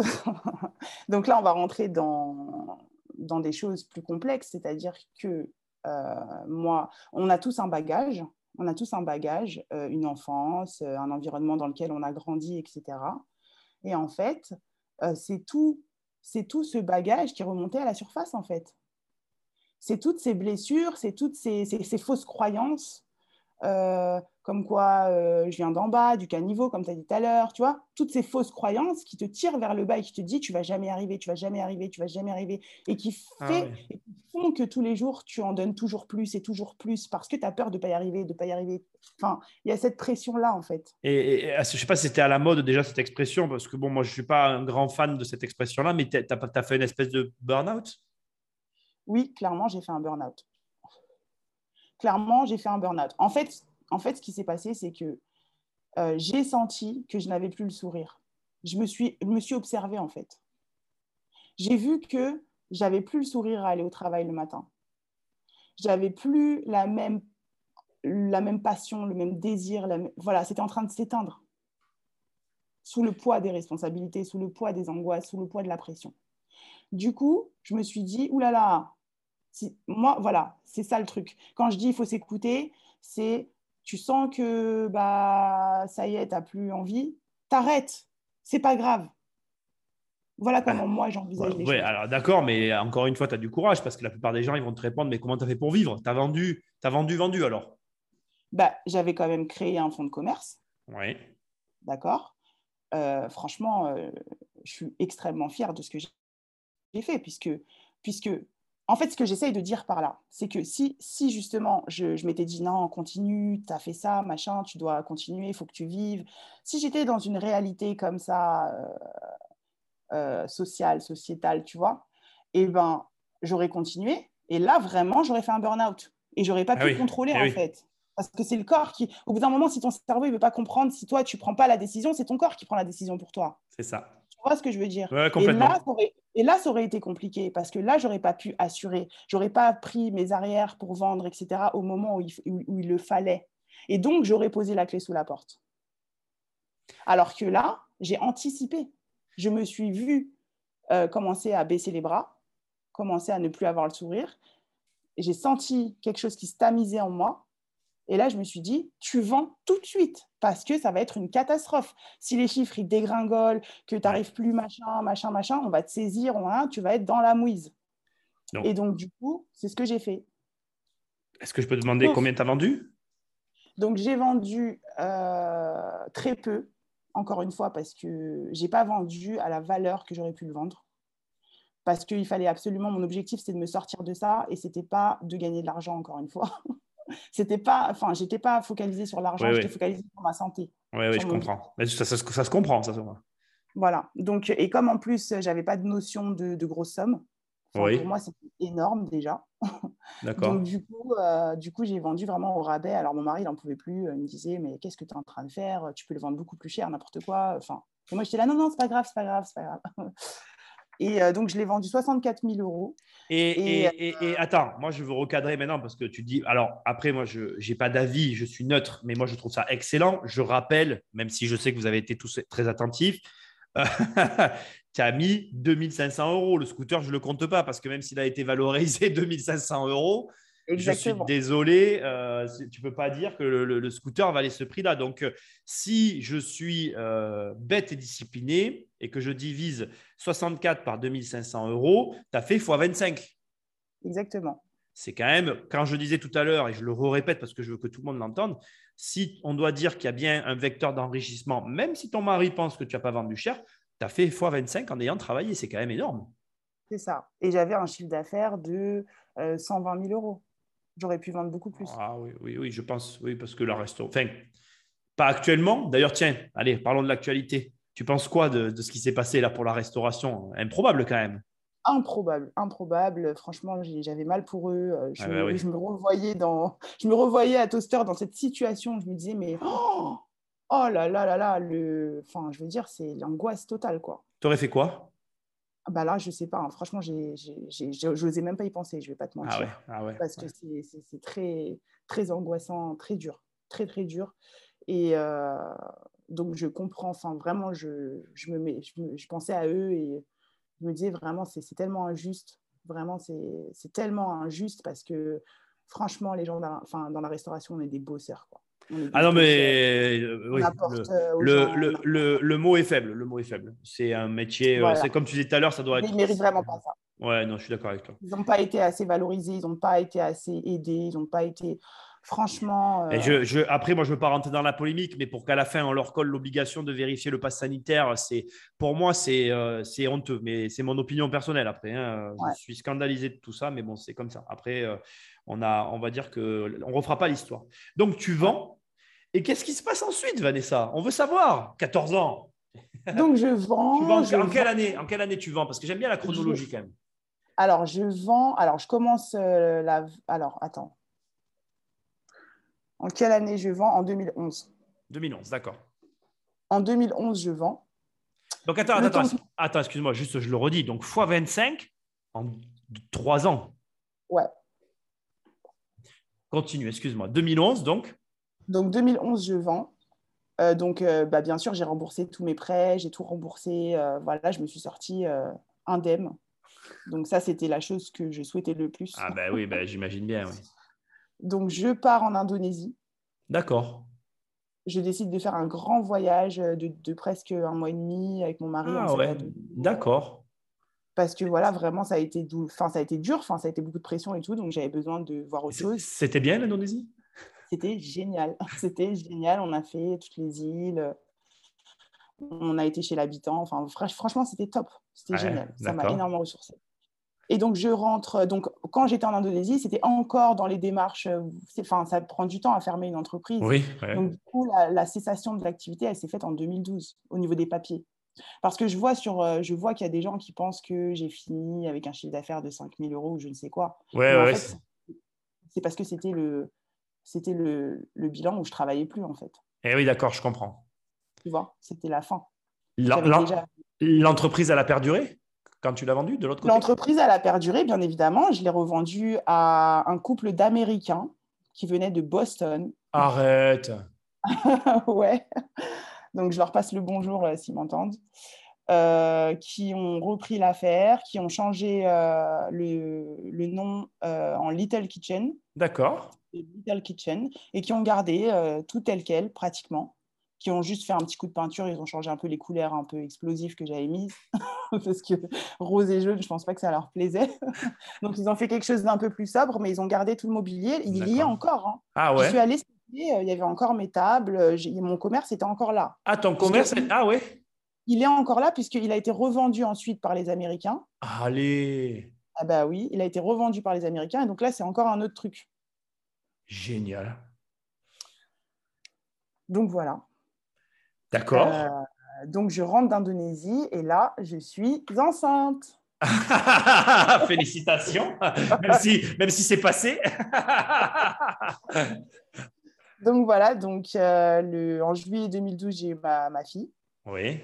*laughs* donc là, on va rentrer dans, dans des choses plus complexes, c'est-à-dire que euh, moi, on a tous un bagage, on a tous un bagage, euh, une enfance, euh, un environnement dans lequel on a grandi, etc. Et en fait, c'est tout, c'est tout ce bagage qui remontait à la surface, en fait. C'est toutes ces blessures, c'est toutes ces, ces fausses croyances comme quoi euh, je viens d'en bas, du caniveau, comme tu as dit tout à l'heure, tu vois, toutes ces fausses croyances qui te tirent vers le bas et qui te disent tu vas jamais arriver, tu vas jamais arriver, tu vas jamais arriver, et qui, ah font que tous les jours tu en donnes toujours plus et toujours plus parce que tu as peur de ne pas y arriver, de ne pas y arriver. Enfin, il y a cette pression-là en fait. Et, je ne sais pas si c'était à la mode déjà cette expression, parce que bon, moi je ne suis pas un grand fan de cette expression-là, mais tu as, as fait une espèce de burn-out? Oui, clairement, j'ai fait un burn-out clairement, j'ai fait un burn-out. En fait, en fait, ce qui s'est passé, c'est que euh, j'ai senti que je n'avais plus le sourire. Je me suis, observée, en fait. J'ai vu que j'avais plus le sourire à aller au travail le matin. J'avais plus la même, la même passion, le même désir. Voilà, c'était en train de s'éteindre sous le poids des responsabilités, sous le poids des angoisses, sous le poids de la pression. Du coup, je me suis dit, oulala, moi, voilà, c'est ça le truc. Quand je dis il faut s'écouter, c'est tu sens que bah ça y est, tu n'as plus envie, t'arrêtes, c'est pas grave. Voilà comment ah. moi j'envisage les ouais, alors d'accord, mais encore une fois, tu as du courage parce que la plupart des gens ils vont te répondre Mais comment tu as fait pour vivre? Tu as vendu, as vendu, vendu alors? Bah, J'avais quand même créé un fonds de commerce. Oui. D'accord. Euh, franchement, euh, je suis extrêmement fière de ce que j'ai fait puisque, puisque en fait, ce que j'essaye de dire par là, c'est que si, si justement je, m'étais dit non, continue, tu as fait ça, machin, tu dois continuer, il faut que tu vives. Si j'étais dans une réalité comme ça, euh, euh, sociale, sociétale, tu vois, et eh ben j'aurais continué. Et là, vraiment, j'aurais fait un burn-out. Et j'aurais pas ah pu contrôler, eh en fait. Parce que c'est le corps qui, au bout d'un moment, si ton cerveau ne veut pas comprendre, si toi, tu prends pas la décision, c'est ton corps qui prend la décision pour toi. C'est ça. Tu vois ce que je veux dire? Et, là, et là, ça aurait été compliqué parce que là, j'aurais pas pu assurer. J'aurais pas pris mes arrières pour vendre, etc., au moment où il, le fallait. Et donc, j'aurais posé la clé sous la porte. Alors que là, j'ai anticipé je me suis vue euh, commencer à baisser les bras, commencer à ne plus avoir le sourire. J'ai senti quelque chose qui se tamisait en moi. Et là, je me suis dit, tu vends tout de suite parce que ça va être une catastrophe. Si les chiffres ils dégringolent, que tu n'arrives plus, machin, machin, machin, on va te saisir, on, tu vas être dans la mouise. Et donc, du coup, c'est ce que j'ai fait. Est-ce que je peux demander combien tu as vendu? Donc, j'ai vendu euh, très peu encore une fois, parce que je n'ai pas vendu à la valeur que j'aurais pu le vendre. Parce qu'il fallait absolument, mon objectif, c'était de me sortir de ça et ce n'était pas de gagner de l'argent, encore une fois. *laughs* c'était pas, enfin, j'étais pas focalisée sur l'argent, j'étais focalisée sur ma santé. Oui, oui, je comprends. Mais ça, ça, se comprend, ça. Voilà. Donc, et comme en plus, j'avais pas de notion de, de grosse somme, pour moi, c'était énorme déjà. *laughs* D'accord. Donc, du coup, euh, du coup j'ai vendu vraiment au rabais. Alors, mon mari, il n'en pouvait plus. Il me disait, mais qu'est-ce que tu es en train de faire? Tu peux le vendre beaucoup plus cher, n'importe quoi. Enfin, et moi, j'étais là, non, non, c'est pas grave, c'est pas grave, c'est pas grave. Et euh, donc, je l'ai vendu 64 000 euros. Et, et, et, attends, moi, je veux recadrer maintenant parce que tu dis, alors après, moi, je n'ai pas d'avis, je suis neutre, mais moi, je trouve ça excellent. Je rappelle, même si je sais que vous avez été tous très attentifs, *laughs* tu as mis 2500 euros. Le scooter, je ne le compte pas parce que même s'il a été valorisé *laughs* 2500 euros, je suis désolé, euh, tu ne peux pas dire que le, scooter valait ce prix-là. Donc, euh, si je suis euh, bête et discipliné et que je divise 64 par 2500 euros, tu as fait x25. Exactement. C'est quand même, quand je disais tout à l'heure, et je le répète parce que je veux que tout le monde l'entende, si on doit dire qu'il y a bien un vecteur d'enrichissement, même si ton mari pense que tu n'as pas vendu cher, tu as fait x25 en ayant travaillé. C'est quand même énorme. C'est ça. Et j'avais un chiffre d'affaires de 120 euh, 000 euros. J'aurais pu vendre beaucoup plus. Ah oui, oui, oui, je pense, oui, parce que la restaurant. Enfin, pas actuellement. D'ailleurs, tiens, allez, parlons de l'actualité. Tu penses quoi de, ce qui s'est passé là pour la restauration? Improbable quand même. Improbable, improbable. Franchement, j'avais mal pour eux. Euh, je, ah bah je, me revoyais dans, je me revoyais à Toaster dans cette situation. Je me disais, mais oh oh là là là là, le... enfin, je veux dire, c'est l'angoisse totale, quoi. Tu aurais fait quoi? Bah là, je sais pas. Hein. Franchement, je n'osais même pas y penser. Je vais pas te mentir. Ah ouais, ah ouais, parce que c'est très, très angoissant, très dur, très très dur. Et euh, donc je comprends. Enfin, vraiment, je, je me mets, je, pensais à eux et je me disais vraiment, c'est tellement injuste. Vraiment, c'est tellement injuste parce que franchement, les gens, dans, enfin, dans la restauration, on est des bosseurs, quoi. Ah non, mais euh, oui, le, le, le, mot est faible. Le mot est faible. C'est un métier, euh, c'est comme tu disais tout à l'heure, ça doit être. Ils ne méritent vraiment pas ça. Ouais, non, je suis d'accord avec toi. Ils n'ont pas été assez valorisés, ils n'ont pas été assez aidés, ils n'ont pas été. Franchement. Et je, je, après, moi, je ne veux pas rentrer dans la polémique, mais pour qu'à la fin, on leur colle l'obligation de vérifier le pass sanitaire, c'est, pour moi, c'est, euh, c'est honteux. Mais c'est mon opinion personnelle après. Hein. Je suis scandalisé de tout ça, mais bon, c'est comme ça. Après, on, a, on va dire qu'on ne refera pas l'histoire. Donc, tu vends et qu'est-ce qui se passe ensuite, Vanessa? On veut savoir. 14 ans. Donc, je *laughs* vends. en, quelle année, en quelle année tu vends? Parce que j'aime bien la chronologie quand même. Alors, je vends. Alors, je commence euh, la. Alors, attends. En quelle année je vends? En 2011. 2011, d'accord. En 2011, je vends. Donc, attends, attends, attends, excuse-moi, juste je le redis. Donc, x 25 en 3 ans. Ouais. Continue, excuse-moi. 2011, donc donc 2011, je vends. Euh, donc, euh, bah, bien sûr, j'ai remboursé tous mes prêts, j'ai tout remboursé. Euh, voilà, je me suis sortie indemne. Donc ça, c'était la chose que je souhaitais le plus. Ah ben oui, ben, j'imagine bien. Oui. *laughs* Donc je pars en Indonésie. D'accord. Je décide de faire un grand voyage de, presque un mois et demi avec mon mari. Ah ouais, d'accord. Parce que voilà, vraiment, ça a été, enfin, ça a été dur, enfin, ça a été beaucoup de pression et tout, donc j'avais besoin de voir autre chose. C'était bien l'Indonésie? C'était génial. *laughs* C'était génial. On a fait toutes les îles. On a été chez l'habitant. Enfin, franchement, c'était top. C'était génial. Ça m'a énormément ressourcé. Et donc, je rentre. Donc, quand j'étais en Indonésie, c'était encore dans les démarches. Enfin, ça prend du temps à fermer une entreprise. Oui. Donc, du coup, la, cessation de l'activité, elle s'est faite en 2012 au niveau des papiers. Parce que je vois, sur, euh, je vois qu'il y a des gens qui pensent que j'ai fini avec un chiffre d'affaires de 5 000 euros ou je ne sais quoi. Ouais, ouais. c'est parce que c'était le, c'était le, le, bilan où je travaillais plus, en fait. Eh oui, d'accord, je comprends. Tu vois, c'était la fin. L'entreprise, elle a perduré quand tu l'as vendue de l'autre côté? L'entreprise, elle a perduré, bien évidemment. Je l'ai revendue à un couple d'Américains qui venaient de Boston. Arrête *laughs* Ouais. Donc, je leur passe le bonjour euh, s'ils m'entendent. Euh, qui ont repris l'affaire, qui ont changé euh, le, le, nom en Little Kitchen. D'accord. Little Kitchen, et qui ont gardé tout tel quel, pratiquement qui ont juste fait un petit coup de peinture, ils ont changé un peu les couleurs un peu explosives que j'avais mises, *laughs* parce que rose et jaune, je pense pas que ça leur plaisait. *laughs* Donc ils ont fait quelque chose d'un peu plus sobre, mais ils ont gardé tout le mobilier. Il y est encore. Hein. Ah ouais. Je suis allée, euh, il y avait encore mes tables, euh, mon commerce était encore là. Ah ton commerce, ah ouais. Il est encore là puisqu'il a été revendu ensuite par les Américains. Allez. Ah bah oui, il a été revendu par les Américains et donc là c'est encore un autre truc. Génial. Donc voilà. D'accord. Euh, donc, je rentre d'Indonésie et là, je suis enceinte. *laughs* Félicitations, même si, même si c'est passé. *laughs* donc voilà, donc, euh, le, en juillet 2012, j'ai eu ma, ma, fille. Oui.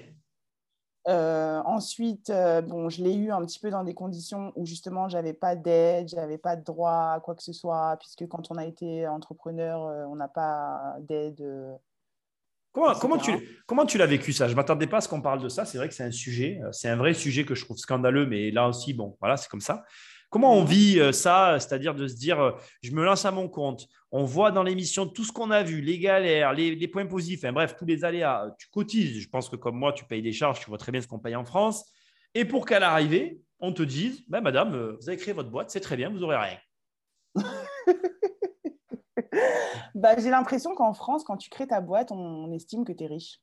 Euh, ensuite, bon, je l'ai eu un petit peu dans des conditions où justement, j'avais pas d'aide, j'avais pas de droit à quoi que ce soit, puisque quand on a été entrepreneur, on n'a pas d'aide Comment, tu, comment tu l'as vécu ça? Je ne m'attendais pas à ce qu'on parle de ça. C'est vrai que c'est un sujet, euh, c'est un vrai sujet que je trouve scandaleux, mais là aussi, bon, voilà, c'est comme ça. Comment on vit euh, ça C'est-à-dire de se dire, euh, je me lance à mon compte, on voit dans l'émission tout ce qu'on a vu, les galères, les, points positifs, bref, tous les aléas. Tu cotises, je pense que comme moi, tu payes des charges, tu vois très bien ce qu'on paye en France. Et pour qu'à l'arrivée, on te dise, ben, madame, vous avez créé votre boîte, c'est très bien, vous n'aurez rien. *laughs* bah, J'ai l'impression qu'en France, quand tu crées ta boîte, on, estime que tu es riche.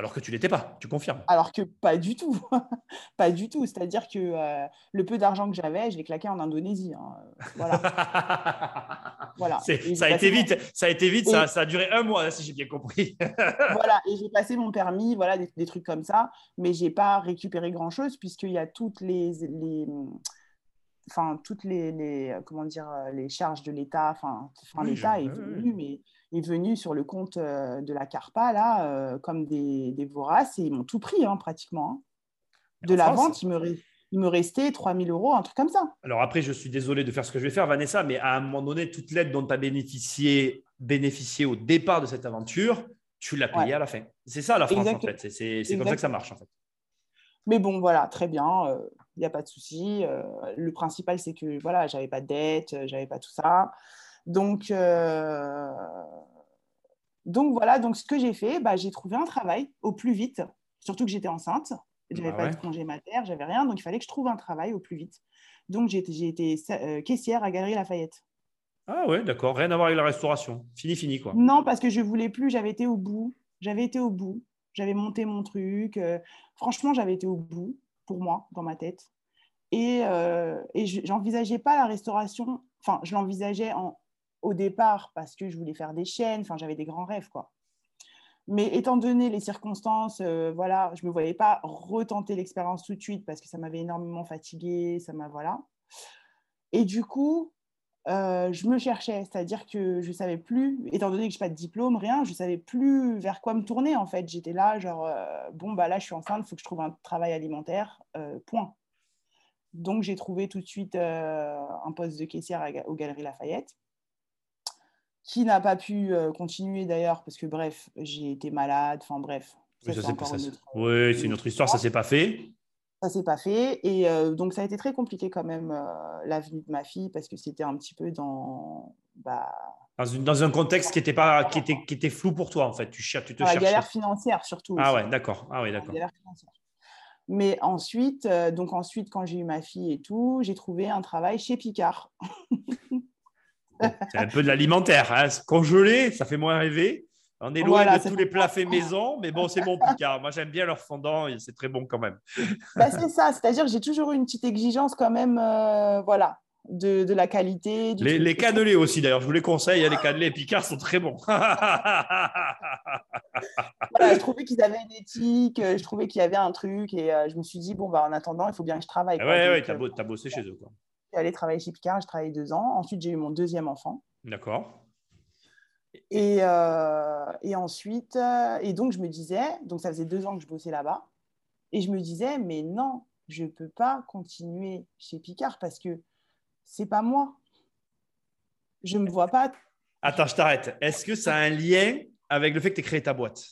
Alors que tu l'étais pas, tu confirmes. Alors que pas du tout. *laughs* pas du tout. C'est-à-dire que euh, le peu d'argent que j'avais, je l'ai claqué en Indonésie. Hein. Voilà. *laughs* voilà. Ça a, été vite, ça a été vite. Ça, a duré un mois, si j'ai bien compris. *laughs* voilà. Et j'ai passé mon permis, voilà, des, trucs comme ça. Mais j'ai pas récupéré grand-chose puisqu'il y a toutes les, les enfin toutes les, comment dire euh, les charges de l'État enfin l'État est venu mais est venu sur le compte euh, de la Carpa là euh, comme des, des, voraces et ils m'ont tout pris hein, pratiquement hein. de la vente il me il me restait 3000 euros, un truc comme ça. Alors après, je suis désolé de faire ce que je vais faire, Vanessa, mais à un moment donné, toute l'aide dont tu as bénéficié, bénéficié au départ de cette aventure, tu l'as payée à la fin. C'est ça la France, en fait. C'est comme ça que ça marche, en fait. Mais bon, voilà, très bien il n'y a pas de souci. Euh, le principal, c'est que voilà, j'avais pas de dette, euh, j'avais pas tout ça. Donc, euh, donc voilà, donc ce que j'ai fait, bah, j'ai trouvé un travail au plus vite, surtout que j'étais enceinte, j'avais n'avais bah pas de congé mater, j'avais rien, donc il fallait que je trouve un travail au plus vite. Donc j'ai été, été caissière à Galerie Lafayette. Ah ouais, d'accord, rien à voir avec la restauration. Fini, fini quoi. Non, parce que je voulais plus, j'avais été au bout, j'avais été au bout, j'avais monté mon truc. franchement, j'avais été au bout pour moi dans ma tête. Et, euh, et j'envisageais pas la restauration, enfin, je l'envisageais au départ parce que je voulais faire des chaînes, enfin, j'avais des grands rêves, quoi. Mais étant donné les circonstances, euh, voilà, je ne me voyais pas retenter l'expérience tout de suite parce que ça m'avait énormément fatiguée, ça m'a voilà. Et du coup, euh, je me cherchais, c'est-à-dire que je ne savais plus, étant donné que je n'ai pas de diplôme, rien, je ne savais plus vers quoi me tourner en fait. J'étais là, genre, euh, bon, bah là, je suis enceinte, il faut que je trouve un travail alimentaire, euh, point. Donc, j'ai trouvé tout de suite un poste de caissière aux Galeries Lafayette, qui n'a pas pu continuer d'ailleurs, parce que bref, j'ai été malade, enfin bref. Oui, c'est une autre histoire, ça ne s'est pas fait. Ça s'est pas fait. Et donc, ça a été très compliqué quand même, la vie de ma fille, parce que c'était un petit peu dans. Bah, dans, un contexte qui était, pas, qui, était, qui était flou pour toi, en fait. Tu, cherches, tu te La galère financière, surtout. Ah ouais, d'accord. Ah ouais, d'accord. Mais ensuite, donc ensuite, quand j'ai eu ma fille et tout, j'ai trouvé un travail chez Picard. c'est un peu de l'alimentaire. Hein. Congelé, ça fait moins rêver. On est loin de tous les plats faits maison, mais bon, c'est bon Picard. Moi, j'aime bien leur fondant et c'est très bon quand même. *laughs* Bah, c'est ça, c'est-à-dire que j'ai toujours eu une petite exigence quand même, euh, voilà, de, de, la qualité. les, les cannelés aussi, d'ailleurs, je vous les conseille, hein, les cannelés Picard sont très bons. *laughs* je trouvais qu'ils avaient une éthique, euh, je trouvais qu'il y avait un truc et euh, je me suis dit, bon, bah, en attendant, il faut bien que je travaille. Oui, ouais, tu as, bossé chez eux. Quoi. Allé travailler chez Picard, j'ai travaillé deux ans. Ensuite, j'ai eu mon deuxième enfant. D'accord. Et, euh, et, ensuite, euh, et donc je me disais, donc ça faisait deux ans que je bossais là-bas, et je me disais, mais non, je ne peux pas continuer chez Picard parce que c'est pas moi. Je ne me vois pas. Attends, je t'arrête. Est-ce que ça a un lien avec le fait que tu aies créé ta boîte?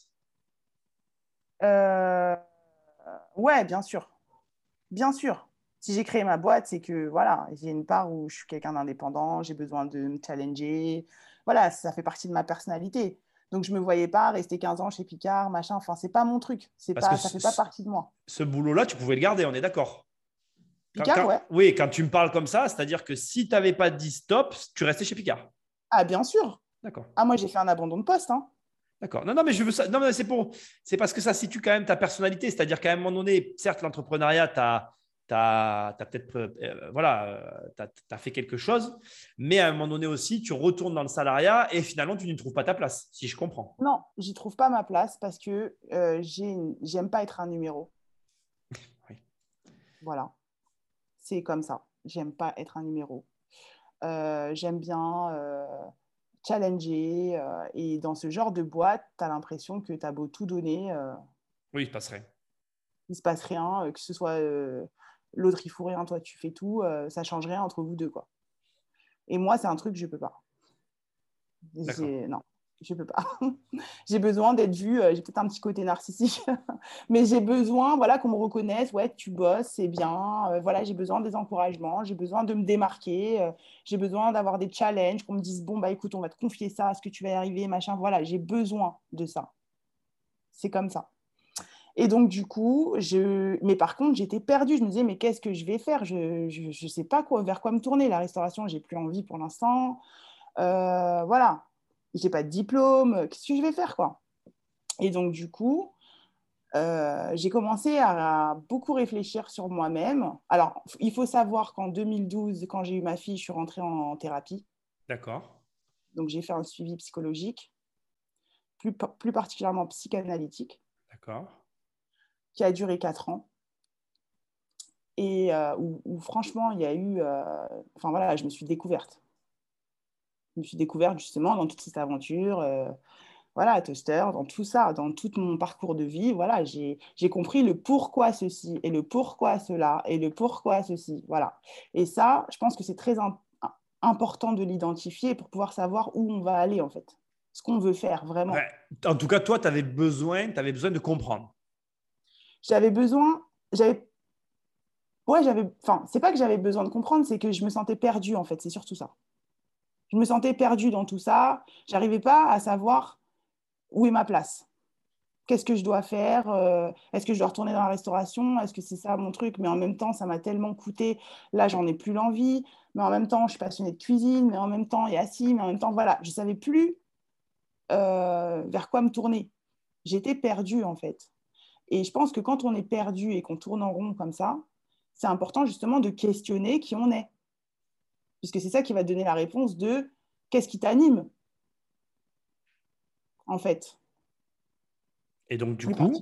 Euh, Ouais, bien sûr. Bien sûr. Si j'ai créé ma boîte, c'est que voilà, j'ai une part où je suis quelqu'un d'indépendant, j'ai besoin de me challenger, voilà, ça fait partie de ma personnalité. Donc, je ne me voyais pas rester 15 ans chez Picard, machin. Enfin, c'est pas mon truc. C'est pas, ça fait pas partie de moi. Ce boulot-là, tu pouvais le garder, on est d'accord. Picard, ouais. Oui, quand tu me parles comme ça, c'est-à-dire que si tu n'avais pas dit stop, tu restais chez Picard. Ah, bien sûr. D'accord. Ah, moi, j'ai fait un abandon de poste. Hein. D'accord. Non, non, mais je veux ça. Non, mais c'est pour. C'est parce que ça situe quand même ta personnalité. C'est-à-dire qu'à un moment donné, certes, l'entrepreneuriat, tu as tu as, peut-être euh, voilà, euh, as, fait quelque chose, mais à un moment donné aussi, tu retournes dans le salariat et finalement, tu n'y trouves pas ta place, si je comprends. Non, j'y trouve pas ma place parce que euh, j'aime pas être un numéro. *laughs* oui. Voilà, c'est comme ça. J'aime pas être un numéro. j'aime bien challenger et dans ce genre de boîte, tu as l'impression que tu as beau tout donner. oui, il se passe rien. Il se passe rien, que ce soit l'autre il fout rien, toi tu fais tout, euh, ça change rien entre vous deux quoi. Et moi c'est un truc je peux pas. Non, je peux pas. *laughs* j'ai besoin d'être vue, euh, j'ai peut-être un petit côté narcissique, *laughs* mais j'ai besoin voilà qu'on me reconnaisse, ouais tu bosses, c'est bien, euh, voilà j'ai besoin des encouragements, j'ai besoin de me démarquer, j'ai besoin d'avoir des challenges, qu'on me dise bon bah écoute on va te confier ça, est-ce que tu vas y arriver, machin, voilà j'ai besoin de ça. C'est comme ça. Et donc, du coup, je... mais par contre, j'étais perdue. Je me disais, mais qu'est-ce que je vais faire? Je ne sais pas quoi, vers quoi me tourner. La restauration, j'ai plus envie pour l'instant. Euh, voilà. J'ai pas de diplôme. Qu'est-ce que je vais faire, quoi? Et donc, du coup, euh, j'ai commencé à, beaucoup réfléchir sur moi-même. Alors, il faut savoir qu'en 2012, quand j'ai eu ma fille, je suis rentrée en, thérapie. D'accord. Donc, j'ai fait un suivi psychologique, plus, plus particulièrement psychanalytique. D'accord qui a duré quatre ans. Et euh, où, franchement, il y a eu. Euh, enfin voilà, je me suis découverte. Je me suis découverte justement dans toute cette aventure. Euh, voilà, Toaster, dans tout ça, dans tout mon parcours de vie, voilà, j'ai compris le pourquoi ceci et le pourquoi cela et le pourquoi ceci, voilà. Et ça, je pense que c'est très important de l'identifier pour pouvoir savoir où on va aller en fait, ce qu'on veut faire vraiment. En tout cas, toi, tu avais besoin de comprendre j'avais besoin, j'avais, ouais, j'avais, enfin, c'est pas que j'avais besoin de comprendre, c'est que je me sentais perdue en fait, c'est surtout ça. Je me sentais perdue dans tout ça, j'arrivais pas à savoir où est ma place. Qu'est-ce que je dois faire euh, Est-ce que je dois retourner dans la restauration Est-ce que c'est ça mon truc Mais en même temps, ça m'a tellement coûté. Là, j'en ai plus l'envie. Mais en même temps, je suis passionnée de cuisine. Mais en même temps, il y a ci. Mais en même temps, voilà, je savais plus euh, vers quoi me tourner. J'étais perdue en fait. Et je pense que quand on est perdu et qu'on tourne en rond comme ça, c'est important justement de questionner qui on est. Puisque c'est ça qui va donner la réponse de qu'est-ce qui t'anime, en fait. Et donc, du coup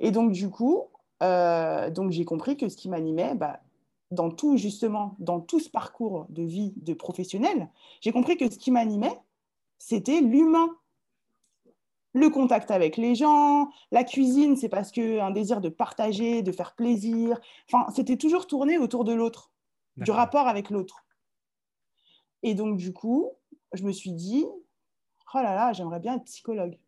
Et donc, du coup, euh, donc j'ai compris que ce qui m'animait, bah, dans tout, justement, dans tout ce parcours de vie de professionnel, j'ai compris que ce qui m'animait, c'était l'humain le contact avec les gens, la cuisine, c'est parce que un désir de partager, de faire plaisir. Enfin, c'était toujours tourné autour de l'autre, du rapport avec l'autre. Et donc, du coup, je me suis dit, oh là là, j'aimerais bien être psychologue.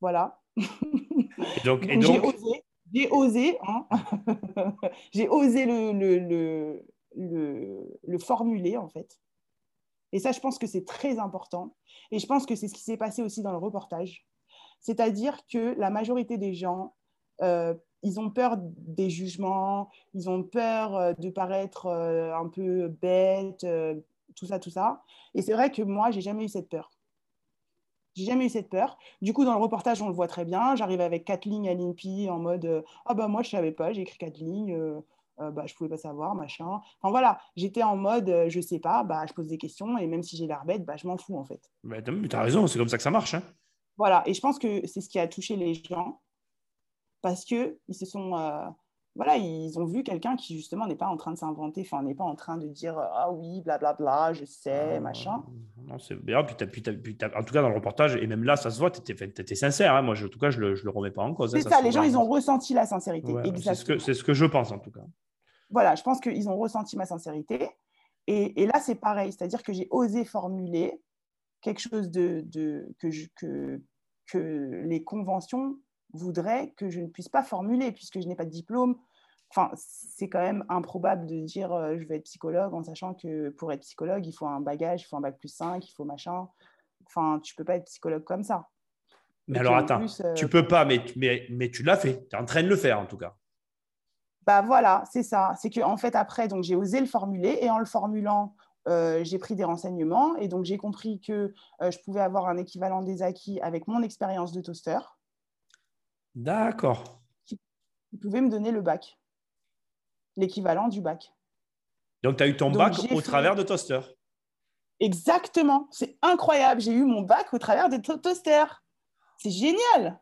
Voilà. *laughs* Et donc, j'ai osé. j'ai osé, hein. *laughs* j'ai osé le, le, le, le, formuler en fait. Et ça, je pense que c'est très important. Et je pense que c'est ce qui s'est passé aussi dans le reportage. C'est-à-dire que la majorité des gens, euh, ils ont peur des jugements, ils ont peur euh, de paraître euh, un peu bête, tout ça, tout ça. Et c'est vrai que moi, j'ai jamais eu cette peur. J'ai jamais eu cette peur. Du coup, dans le reportage, on le voit très bien. J'arrive avec quatre lignes à l'INPI en mode Ah bah moi, je savais pas, j'ai écrit quatre lignes, euh, bah, je pouvais pas savoir, machin. Enfin voilà, j'étais en mode Je sais pas, bah, je pose des questions et même si j'ai l'air bête, bah, je m'en fous en fait. Mais tu as raison, c'est comme ça que ça marche. Hein. Voilà, et je pense que c'est ce qui a touché les gens parce qu'ils se sont voilà, ils ont vu quelqu'un qui justement n'est pas en train de s'inventer, enfin n'est pas en train de dire ah oui, blablabla, je sais, ah, machin. Non, c'est bien. Puis, puis, puis en tout cas, dans le reportage, et même là, ça se voit, tu étais, sincère. Hein. Moi, je, en tout cas, je ne le, je le remets pas en cause. Hein. C'est ça, les gens, ils ont ressenti la sincérité. c'est, ce que, c'est ce que je pense en tout cas. Voilà, je pense qu'ils ont ressenti ma sincérité. Et, et là, c'est pareil, c'est-à-dire que j'ai osé formuler quelque chose de, de que, que, que les conventions voudraient que je ne puisse pas formuler puisque je n'ai pas de diplôme, Enfin, c'est quand même improbable de dire euh, je vais être psychologue en sachant que pour être psychologue, il faut un bagage, il faut un bac plus 5, il faut machin. Enfin, tu peux pas être psychologue comme ça. Mais alors attends, euh, tu peux pas, mais, mais, mais tu l'as fait. Tu es en train de le faire en tout cas. Bah voilà, c'est ça. C'est qu'en en fait, après, donc j'ai osé le formuler et en le formulant, euh, j'ai pris des renseignements et donc j'ai compris que je pouvais avoir un équivalent des acquis avec mon expérience de toaster. D'accord. Qui pouvait me donner le bac l'équivalent du bac. Donc, tu as eu ton bac au travers de Toaster. Exactement. C'est incroyable. J'ai eu mon bac au travers de Toaster. C'est génial.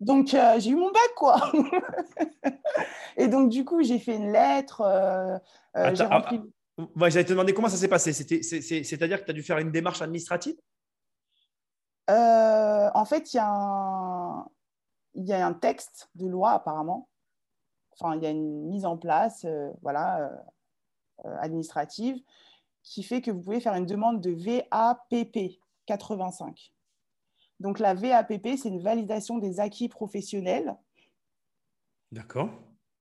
Donc, euh, j'ai eu mon bac, quoi. *laughs* et donc, du coup, j'ai fait une lettre. Euh, euh rempli... Ah, j'allais te demander comment ça s'est passé. C'est-à-dire que tu as dû faire une démarche administrative? Euh, En fait, il y, il y a un texte de loi, apparemment, enfin, il y a une mise en place voilà, administrative qui fait que vous pouvez faire une demande de VAPP 85. Donc la VAPP, c'est une validation des acquis professionnels. D'accord.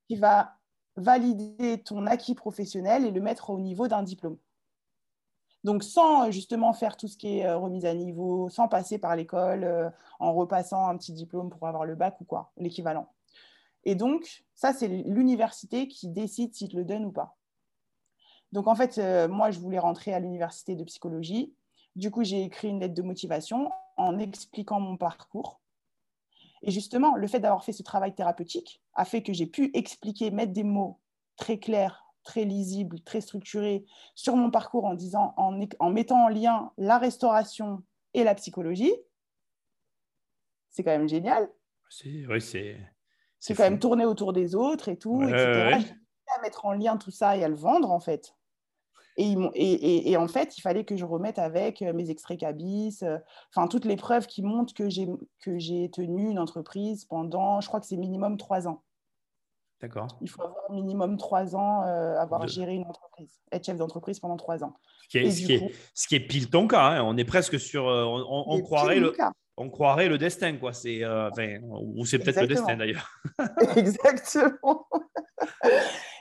Qui va valider ton acquis professionnel et le mettre au niveau d'un diplôme. Donc sans justement faire tout ce qui est remise à niveau, sans passer par l'école, en repassant un petit diplôme pour avoir le bac ou quoi, l'équivalent. Et donc, ça, c'est l'université qui décide s'il te le donne ou pas. Donc, en fait, euh, moi, je voulais rentrer à l'université de psychologie. Du coup, j'ai écrit une lettre de motivation en expliquant mon parcours. Et justement, le fait d'avoir fait ce travail thérapeutique a fait que j'ai pu expliquer, mettre des mots très clairs, très lisibles, très structurés sur mon parcours en disant, en, en mettant en lien la restauration et la psychologie. C'est quand même génial. Oui, c'est c'est quand même tourner autour des autres et tout, etc. à mettre en lien tout ça et à le vendre, en fait. Et, et, et, en fait, il fallait que je remette avec mes extraits cabis, enfin, toutes les preuves qui montrent que j'ai tenu une entreprise pendant, je crois que c'est minimum trois ans. D'accord. Il faut avoir minimum trois ans, euh, avoir géré une entreprise, être chef d'entreprise pendant trois ans. Ce qui est, ce qui est, ce qui est pile ton cas. Hein. On est presque sur. on, on croirait le, on croirait le destin, quoi. C'est, euh, ou c'est peut-être le destin d'ailleurs. *laughs* Exactement.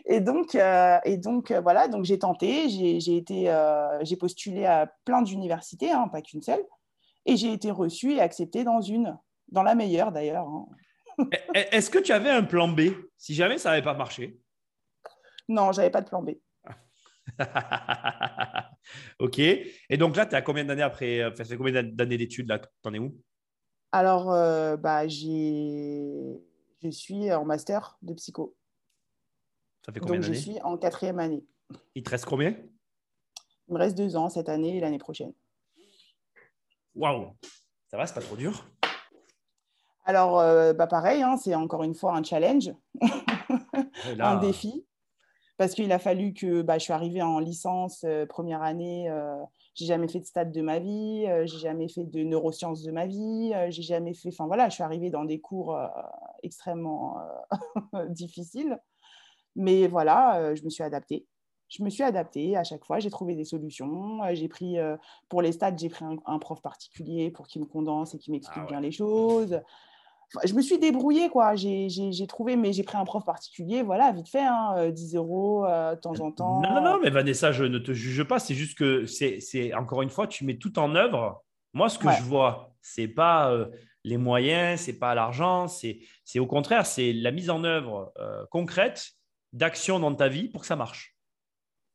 Et donc, euh, et donc euh, voilà, donc j'ai tenté, j'ai, été, j'ai postulé à plein d'universités, hein, pas qu'une seule, et j'ai été reçue et acceptée dans une, dans la meilleure d'ailleurs. Hein. *laughs* Est-ce que tu avais un plan B si jamais ça n'avait pas marché? Non, j'avais pas de plan B. *laughs* ok. Et donc là, tu as combien d'années après fait combien d'années d'études là? T'en es où? Alors, euh, bah, je suis en master de psycho. Ça fait combien Donc, je suis en quatrième année. Il te reste combien Il me reste deux ans cette année et l'année prochaine. Waouh Ça va, c'est pas trop dur Alors, euh, bah, pareil, hein, c'est encore une fois un challenge, *laughs* un défi. Parce qu'il a fallu que bah, je suis arrivée en licence euh, première année j'ai jamais fait de stade de ma vie, euh, j'ai jamais fait de neurosciences de ma vie, euh, j'ai jamais fait. Enfin voilà, je suis arrivée dans des cours euh, extrêmement *laughs* difficiles, mais voilà, je me suis adaptée. Je me suis adaptée à chaque fois, j'ai trouvé des solutions. J'ai pris pour les stades, j'ai pris un, prof particulier pour qu'il me condense et qu'il m'explique ah bien les choses. je me suis débrouillée, quoi. J'ai trouvé, mais j'ai pris un prof particulier, voilà, vite fait, hein, 10 euh, euros euh, de temps en temps. Non, non, non, mais Vanessa, je ne te juge pas. C'est juste que, c'est encore une fois, tu mets tout en œuvre. Moi, ce que je vois, c'est pas euh, les moyens, c'est pas l'argent, c'est au contraire, c'est la mise en œuvre concrète d'actions dans ta vie pour que ça marche.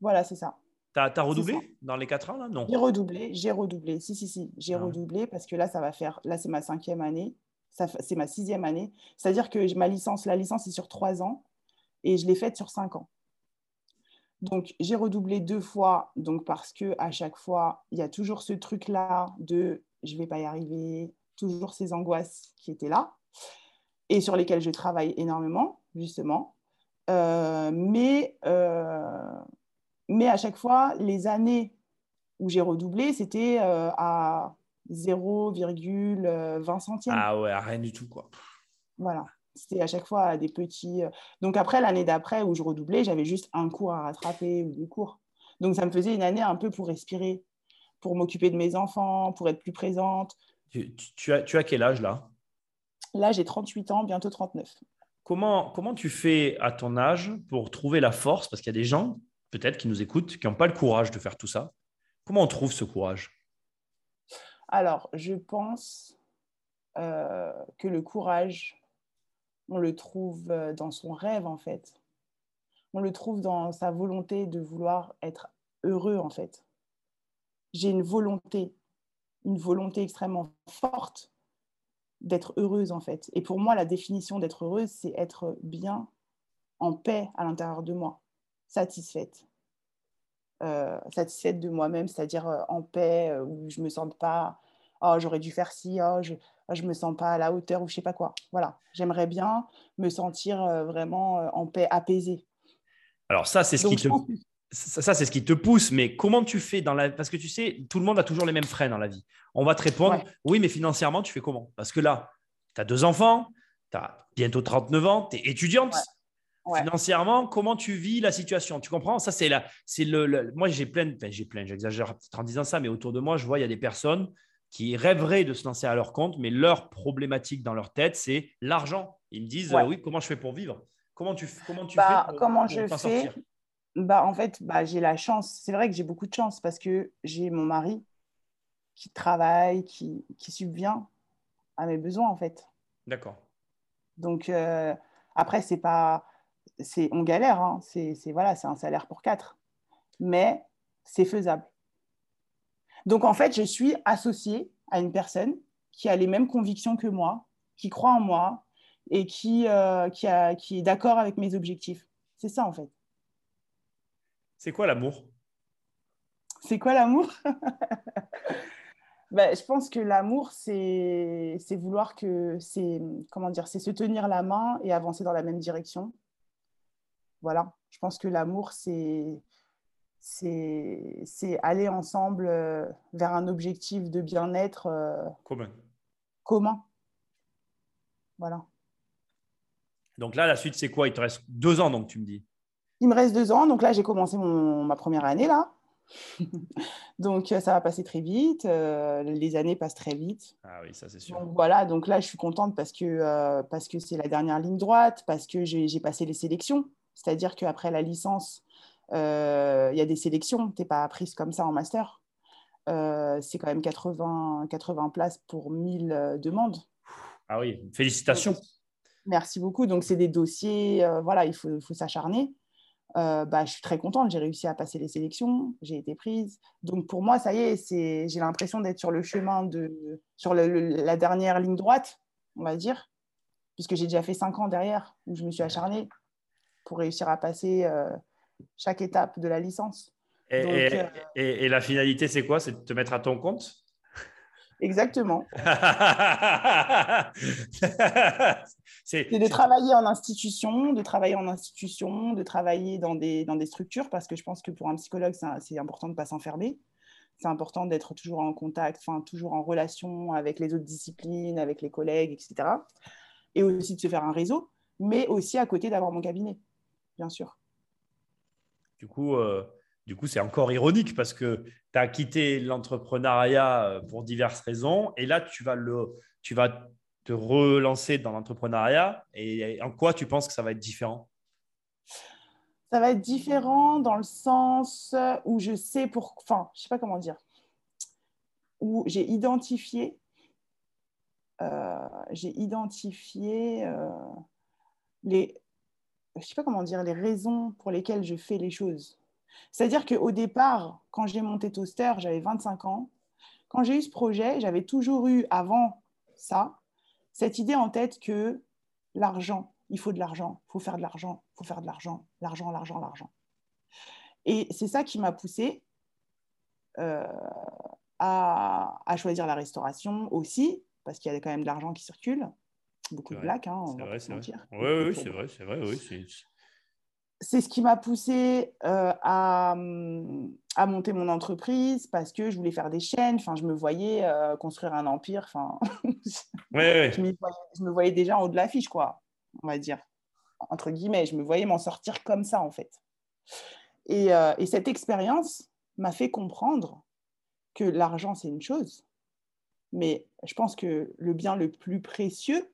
Voilà, c'est ça. Tu as, redoublé dans les quatre ans là? Non. J'ai redoublé, j'ai redoublé. Si, si, si, j'ai ah redoublé parce que là, ça va faire. Là, c'est ma cinquième année c'est ma sixième année. C'est-à-dire que ma licence, la licence est sur trois ans et je l'ai faite sur cinq ans. Donc, j'ai redoublé deux fois, donc parce que à chaque fois, il y a toujours ce truc-là de je ne vais pas y arriver, toujours ces angoisses qui étaient là et sur lesquelles je travaille énormément, justement. Euh, mais, euh, mais à chaque fois, les années où j'ai redoublé, c'était euh, à 0,20 centimes. Ah ouais, rien du tout, quoi. Voilà. C'était à chaque fois des petits. Donc après, l'année d'après où je redoublais, j'avais juste un cours à rattraper ou deux cours. Donc ça me faisait une année un peu pour respirer, pour m'occuper de mes enfants, pour être plus présente. Tu, as, tu as quel âge là? Là, j'ai 38 ans, bientôt 39. Comment, comment tu fais à ton âge pour trouver la force? Parce qu'il y a des gens, peut-être, qui nous écoutent, qui n'ont pas le courage de faire tout ça. Comment on trouve ce courage? Alors, je pense euh, que le courage, on le trouve euh, dans son rêve, en fait. On le trouve dans sa volonté de vouloir être heureux, en fait. J'ai une volonté, une volonté extrêmement forte d'être heureuse, en fait. Et pour moi, la définition d'être heureuse, c'est être bien, en paix à l'intérieur de moi, satisfaite. Euh, satisfaite de moi-même, c'est-à-dire euh, en paix, euh, où je me sente pas, oh, j'aurais dû faire ci, oh, je ne oh, me sens pas à la hauteur ou je sais pas quoi. Voilà, j'aimerais bien me sentir vraiment en paix, apaisée. Alors ça, c'est ce qui te... Ça, c'est ce qui te pousse, mais comment tu fais dans la... Parce que tu sais, tout le monde a toujours les mêmes frais dans la vie. On va te répondre, oui, mais financièrement, tu fais comment? Parce que là, tu as deux enfants, tu as bientôt 39 ans, tu es étudiante. Financièrement, comment tu vis la situation? Tu comprends? Ça, c'est la, c'est le, Moi, j'ai plein, j'ai plein, j'exagère en disant ça, mais autour de moi, je vois, il y a des personnes qui rêveraient de se lancer à leur compte, mais leur problématique dans leur tête, c'est l'argent. Ils me disent, oui, comment je fais pour vivre? Comment tu, comment tu bah, fais Comment je fais bah, En fait, bah, j'ai la chance. C'est vrai que j'ai beaucoup de chance parce que j'ai mon mari qui travaille, qui, qui subvient à mes besoins, en fait. D'accord. Donc, euh, après, c'est pas c'est on galère, hein. c'est voilà, c'est un salaire pour quatre, mais c'est faisable. Donc en fait, je suis associée à une personne qui a les mêmes convictions que moi, qui croit en moi et qui, euh, qui, a, qui est d'accord avec mes objectifs. C'est ça en fait. C'est quoi l'amour? C'est quoi l'amour? *laughs* Ben, Je pense que l'amour, c'est vouloir que c'est comment dire, c'est se tenir la main et avancer dans la même direction voilà, je pense que l'amour, c'est c'est aller ensemble euh, vers un objectif de bien-être euh, commun. commun. Voilà. Donc là, la suite, c'est quoi? Il te reste deux ans, donc tu me dis Il me reste deux ans. Donc là, j'ai commencé mon, ma première année, là. *laughs* donc euh, ça va passer très vite. les années passent très vite. Ah oui, ça c'est sûr. Donc voilà, donc là, je suis contente parce que parce que c'est la dernière ligne droite, parce que j'ai passé les sélections. C'est-à-dire qu'après la licence, euh, il y a des sélections. Tu n'es pas prise comme ça en master. Euh, c'est quand même 80, 80 places pour 1000 euh, demandes. Ah oui, félicitations. merci beaucoup. Donc, c'est des dossiers, voilà, il faut, faut s'acharner. Bah, je suis très contente, j'ai réussi à passer les sélections, j'ai été prise. Donc, pour moi, ça y est, j'ai l'impression d'être sur le chemin, de, sur la dernière ligne droite, on va dire, puisque j'ai déjà fait 5 ans derrière où je me suis acharnée pour réussir à passer euh, chaque étape de la licence. Euh, et, et, la finalité, c'est quoi? C'est de te mettre à ton compte? Exactement. *laughs* c'est de travailler en institution, de travailler en institution, de travailler dans des, dans des structures, parce que je pense que pour un psychologue, c'est important de ne pas s'enfermer. C'est important d'être toujours en contact, enfin, toujours en relation avec les autres disciplines, avec les collègues, etc. Et aussi de se faire un réseau, mais aussi à côté d'avoir mon cabinet bien sûr. Du coup, euh, du coup, c'est encore ironique parce que tu as quitté l'entrepreneuriat euh, pour diverses raisons et là, tu vas, le, tu vas te relancer dans l'entrepreneuriat et en quoi tu penses que ça va être différent? Ça va être différent dans le sens où je sais pour... Enfin, je sais pas comment dire. Où j'ai identifié... Euh, j'ai identifié euh, les... Je sais pas comment dire, les raisons pour lesquelles je fais les choses. C'est-à-dire qu'au départ, quand j'ai monté Toaster, j'avais 25 ans. Quand j'ai eu ce projet, j'avais toujours eu, avant ça, cette idée en tête que l'argent, il faut de l'argent, il faut faire de l'argent, il faut faire de l'argent, l'argent, l'argent, l'argent. Et c'est ça qui m'a poussé euh, à, choisir la restauration aussi, parce qu'il y a quand même de l'argent qui circule. Beaucoup de blagues, hein, on va mentir. Oui, oui, c'est vrai, c'est vrai. Oui, c'est ce qui m'a poussé euh, à, à, monter mon entreprise parce que je voulais faire des chaînes. Enfin, je me voyais euh, construire un empire. Enfin, *laughs* je, me voyais déjà en haut de l'affiche, quoi, on va dire. Entre guillemets, je me voyais m'en sortir comme ça, en fait. Et, euh, et cette expérience m'a fait comprendre que l'argent, c'est une chose. Mais je pense que le bien le plus précieux,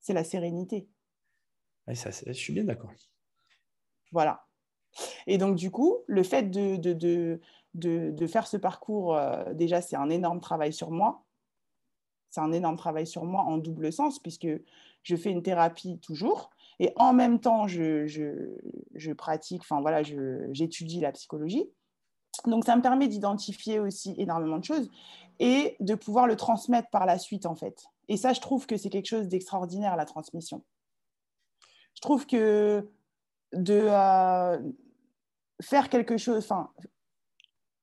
c'est la sérénité. ça, je suis bien d'accord. Voilà. Et donc, du coup, le fait de, de, de, faire ce parcours, euh, déjà, c'est un énorme travail sur moi. C'est un énorme travail sur moi en double sens, puisque je fais une thérapie toujours. Et en même temps, je, je, pratique, enfin voilà, j'étudie la psychologie. Donc, ça me permet d'identifier aussi énormément de choses et de pouvoir le transmettre par la suite, en fait. Et ça, je trouve que c'est quelque chose d'extraordinaire, la transmission. Je trouve que de euh, faire quelque chose, enfin,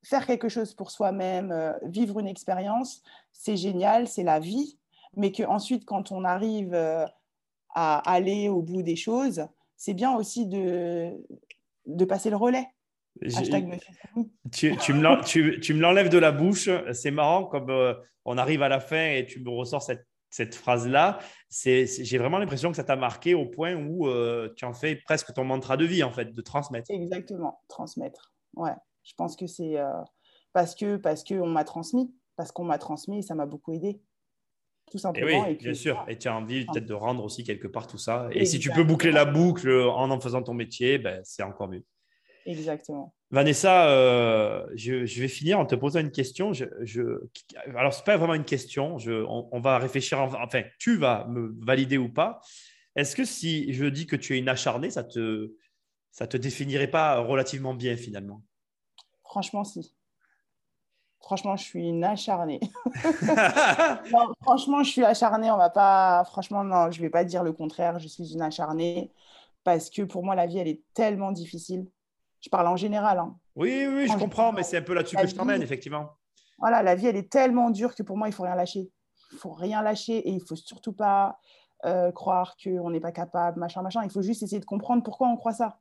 faire quelque chose pour soi-même, euh, vivre une expérience, c'est génial, c'est la vie, mais qu'ensuite, quand on arrive euh, à aller au bout des choses, c'est bien aussi de, de passer le relais. Tu, tu, me tu, me l'enlèves de la bouche. C'est marrant comme on arrive à la fin et tu me ressors cette cette phrase-là, j'ai vraiment l'impression que ça t'a marqué au point où euh, tu en fais presque ton mantra de vie, en fait, de transmettre. Exactement, transmettre. Ouais, je pense que c'est euh, parce que parce qu'on m'a transmis, parce qu'on m'a transmis et ça m'a beaucoup aidé. Tout simplement. Et oui, bien sûr. Et tu as envie peut-être de rendre aussi quelque part tout ça. Et si tu peux boucler la boucle en en faisant ton métier, ben, c'est encore mieux. Exactement. Vanessa, euh, je, vais finir en te posant une question. Je, je, alors, ce n'est pas vraiment une question. on, va réfléchir. enfin, tu vas me valider ou pas. Est-ce que si je dis que tu es une acharnée, ça te, ça te définirait pas relativement bien finalement? Franchement, si. Franchement, je suis une acharnée. *laughs* *laughs* franchement, je suis acharnée. On va pas. Franchement, non, je vais pas dire le contraire. Je suis une acharnée parce que pour moi, la vie, elle est tellement difficile je parle en général. Hein. Oui, oui, je comprends, mais c'est un peu là-dessus que je t'emmène, effectivement. Voilà, la vie, elle est tellement dure que pour moi, il faut rien lâcher. Il faut rien lâcher et il faut surtout pas euh, croire qu'on n'est pas capable, machin, machin. Il faut juste essayer de comprendre pourquoi on croit ça.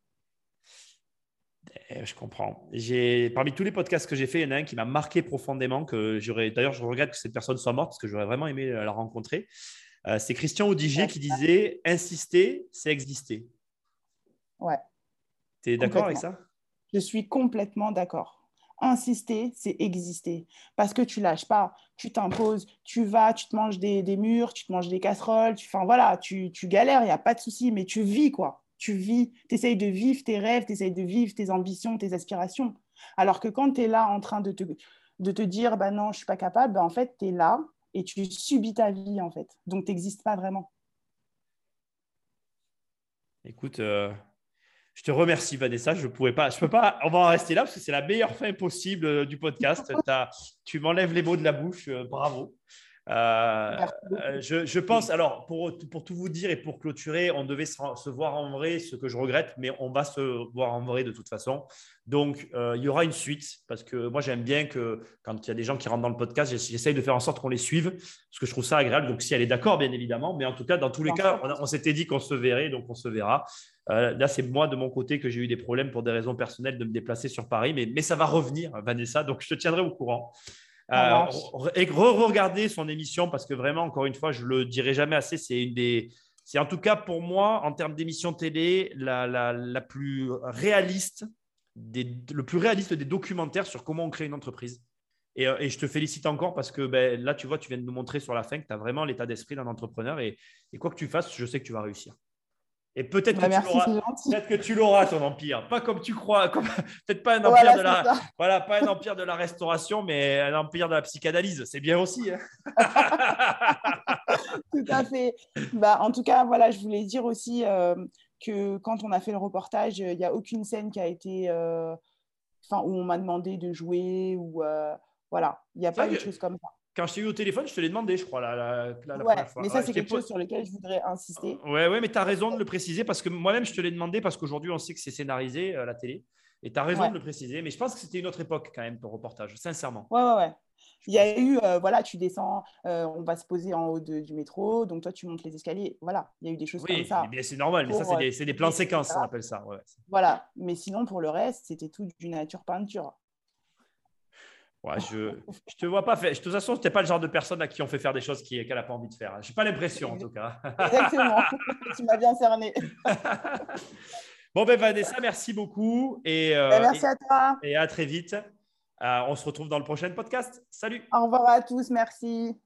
Eh, je comprends. J'ai parmi tous les podcasts que j'ai fait, il y en a un qui m'a marqué profondément. Que j'aurais. D'ailleurs, je regrette que cette personne soit morte parce que j'aurais vraiment aimé la rencontrer. Euh, c'est Christian Audigier qui disait insister, c'est exister. Ouais. Tu es d'accord avec ça? Je suis complètement d'accord. Insister, c'est exister. Parce que tu lâches pas, tu t'imposes, tu vas, tu te manges des, murs, tu te manges des casseroles, tu, enfin voilà, tu, galères, il n'y a pas de souci, mais tu vis quoi. Tu vis, tu essayes de vivre tes rêves, tu essayes de vivre tes ambitions, tes aspirations. Alors que quand tu es là en train de te, de te dire, bah non, je suis pas capable, bah en fait, tu es là et tu subis ta vie en fait. Donc, tu n'existes pas vraiment. Écoute, euh, je te remercie, Vanessa. Je pourrais pas, je peux pas, on va en rester là parce que c'est la meilleure fin possible euh, du podcast. *laughs* tu m'enlèves les mots de la bouche. Euh, bravo. Euh, je, pense, alors, pour, pour, tout vous dire et pour clôturer, on devait se, voir en vrai, ce que je regrette, mais on va se voir en vrai de toute façon. Donc, il y aura une suite parce que moi, j'aime bien que quand il y a des gens qui rentrent dans le podcast, j'essaye de faire en sorte qu'on les suive parce que je trouve ça agréable. Donc, si elle est d'accord, bien évidemment, mais en tout cas, dans tous les cas, on, on s'était dit qu'on se verrait, donc on se verra. Euh, là, c'est moi de mon côté que j'ai eu des problèmes pour des raisons personnelles de me déplacer sur Paris, mais, mais ça va revenir, Vanessa, donc je te tiendrai au courant. Euh, et re-regarder son émission parce que vraiment, encore une fois, je le dirai jamais assez, c'est une des. C'est en tout cas pour moi, en termes d'émission télé, la, la, la, plus réaliste, des, le plus réaliste des documentaires sur comment on crée une entreprise. Euh, et, je te félicite encore parce que ben, là, tu vois, tu viens de nous montrer sur la fin que tu as vraiment l'état d'esprit d'un entrepreneur. Et, quoi que tu fasses, je sais que tu vas réussir. Et peut-être bah, que, tu l'auras, ton empire. Pas comme tu crois, *laughs* peut-être pas un empire de la, voilà, pas un empire de la restauration, mais un empire de la psychanalyse. C'est bien aussi. Hein. *laughs* tout à fait. Bah, en tout cas, voilà, je voulais dire aussi euh, que quand on a fait le reportage, il n'y a aucune scène qui a été, euh, enfin, où on m'a demandé de jouer ou voilà, il n'y a pas de choses comme ça. Quand je t'ai eu au téléphone, je te l'ai demandé, je crois, la, la, la première fois. Mais ça, c'est quelque chose sur lequel je voudrais insister. Ouais, ouais, mais tu as raison de le préciser parce que moi-même, je te l'ai demandé parce qu'aujourd'hui, on sait que c'est scénarisé, euh, la télé. Et tu as raison de le préciser. Mais je pense que c'était une autre époque, quand même, ton reportage, sincèrement. Ouais, ouais, ouais. Il y a eu, euh, voilà, tu descends, euh, on va se poser en haut du métro, donc toi, tu montes les escaliers. Voilà, il y a eu des choses comme ça. Oui, c'est normal, mais ça, c'est des, des, plans séquences, on appelle ça. voilà, mais sinon, pour le reste, c'était tout du nature peinture je ne te vois pas faire. De toute façon, tu n'es pas le genre de personne à qui on fait faire des choses qu'elle n'a pas envie de faire. Je n'ai pas l'impression, en tout cas. Exactement. *laughs* tu m'as bien cerné. *laughs* bon, ben Vanessa, merci beaucoup. Et, euh, ben, merci à toi. Et à très vite. Euh, on se retrouve dans le prochain podcast. Salut. Au revoir à tous. Merci.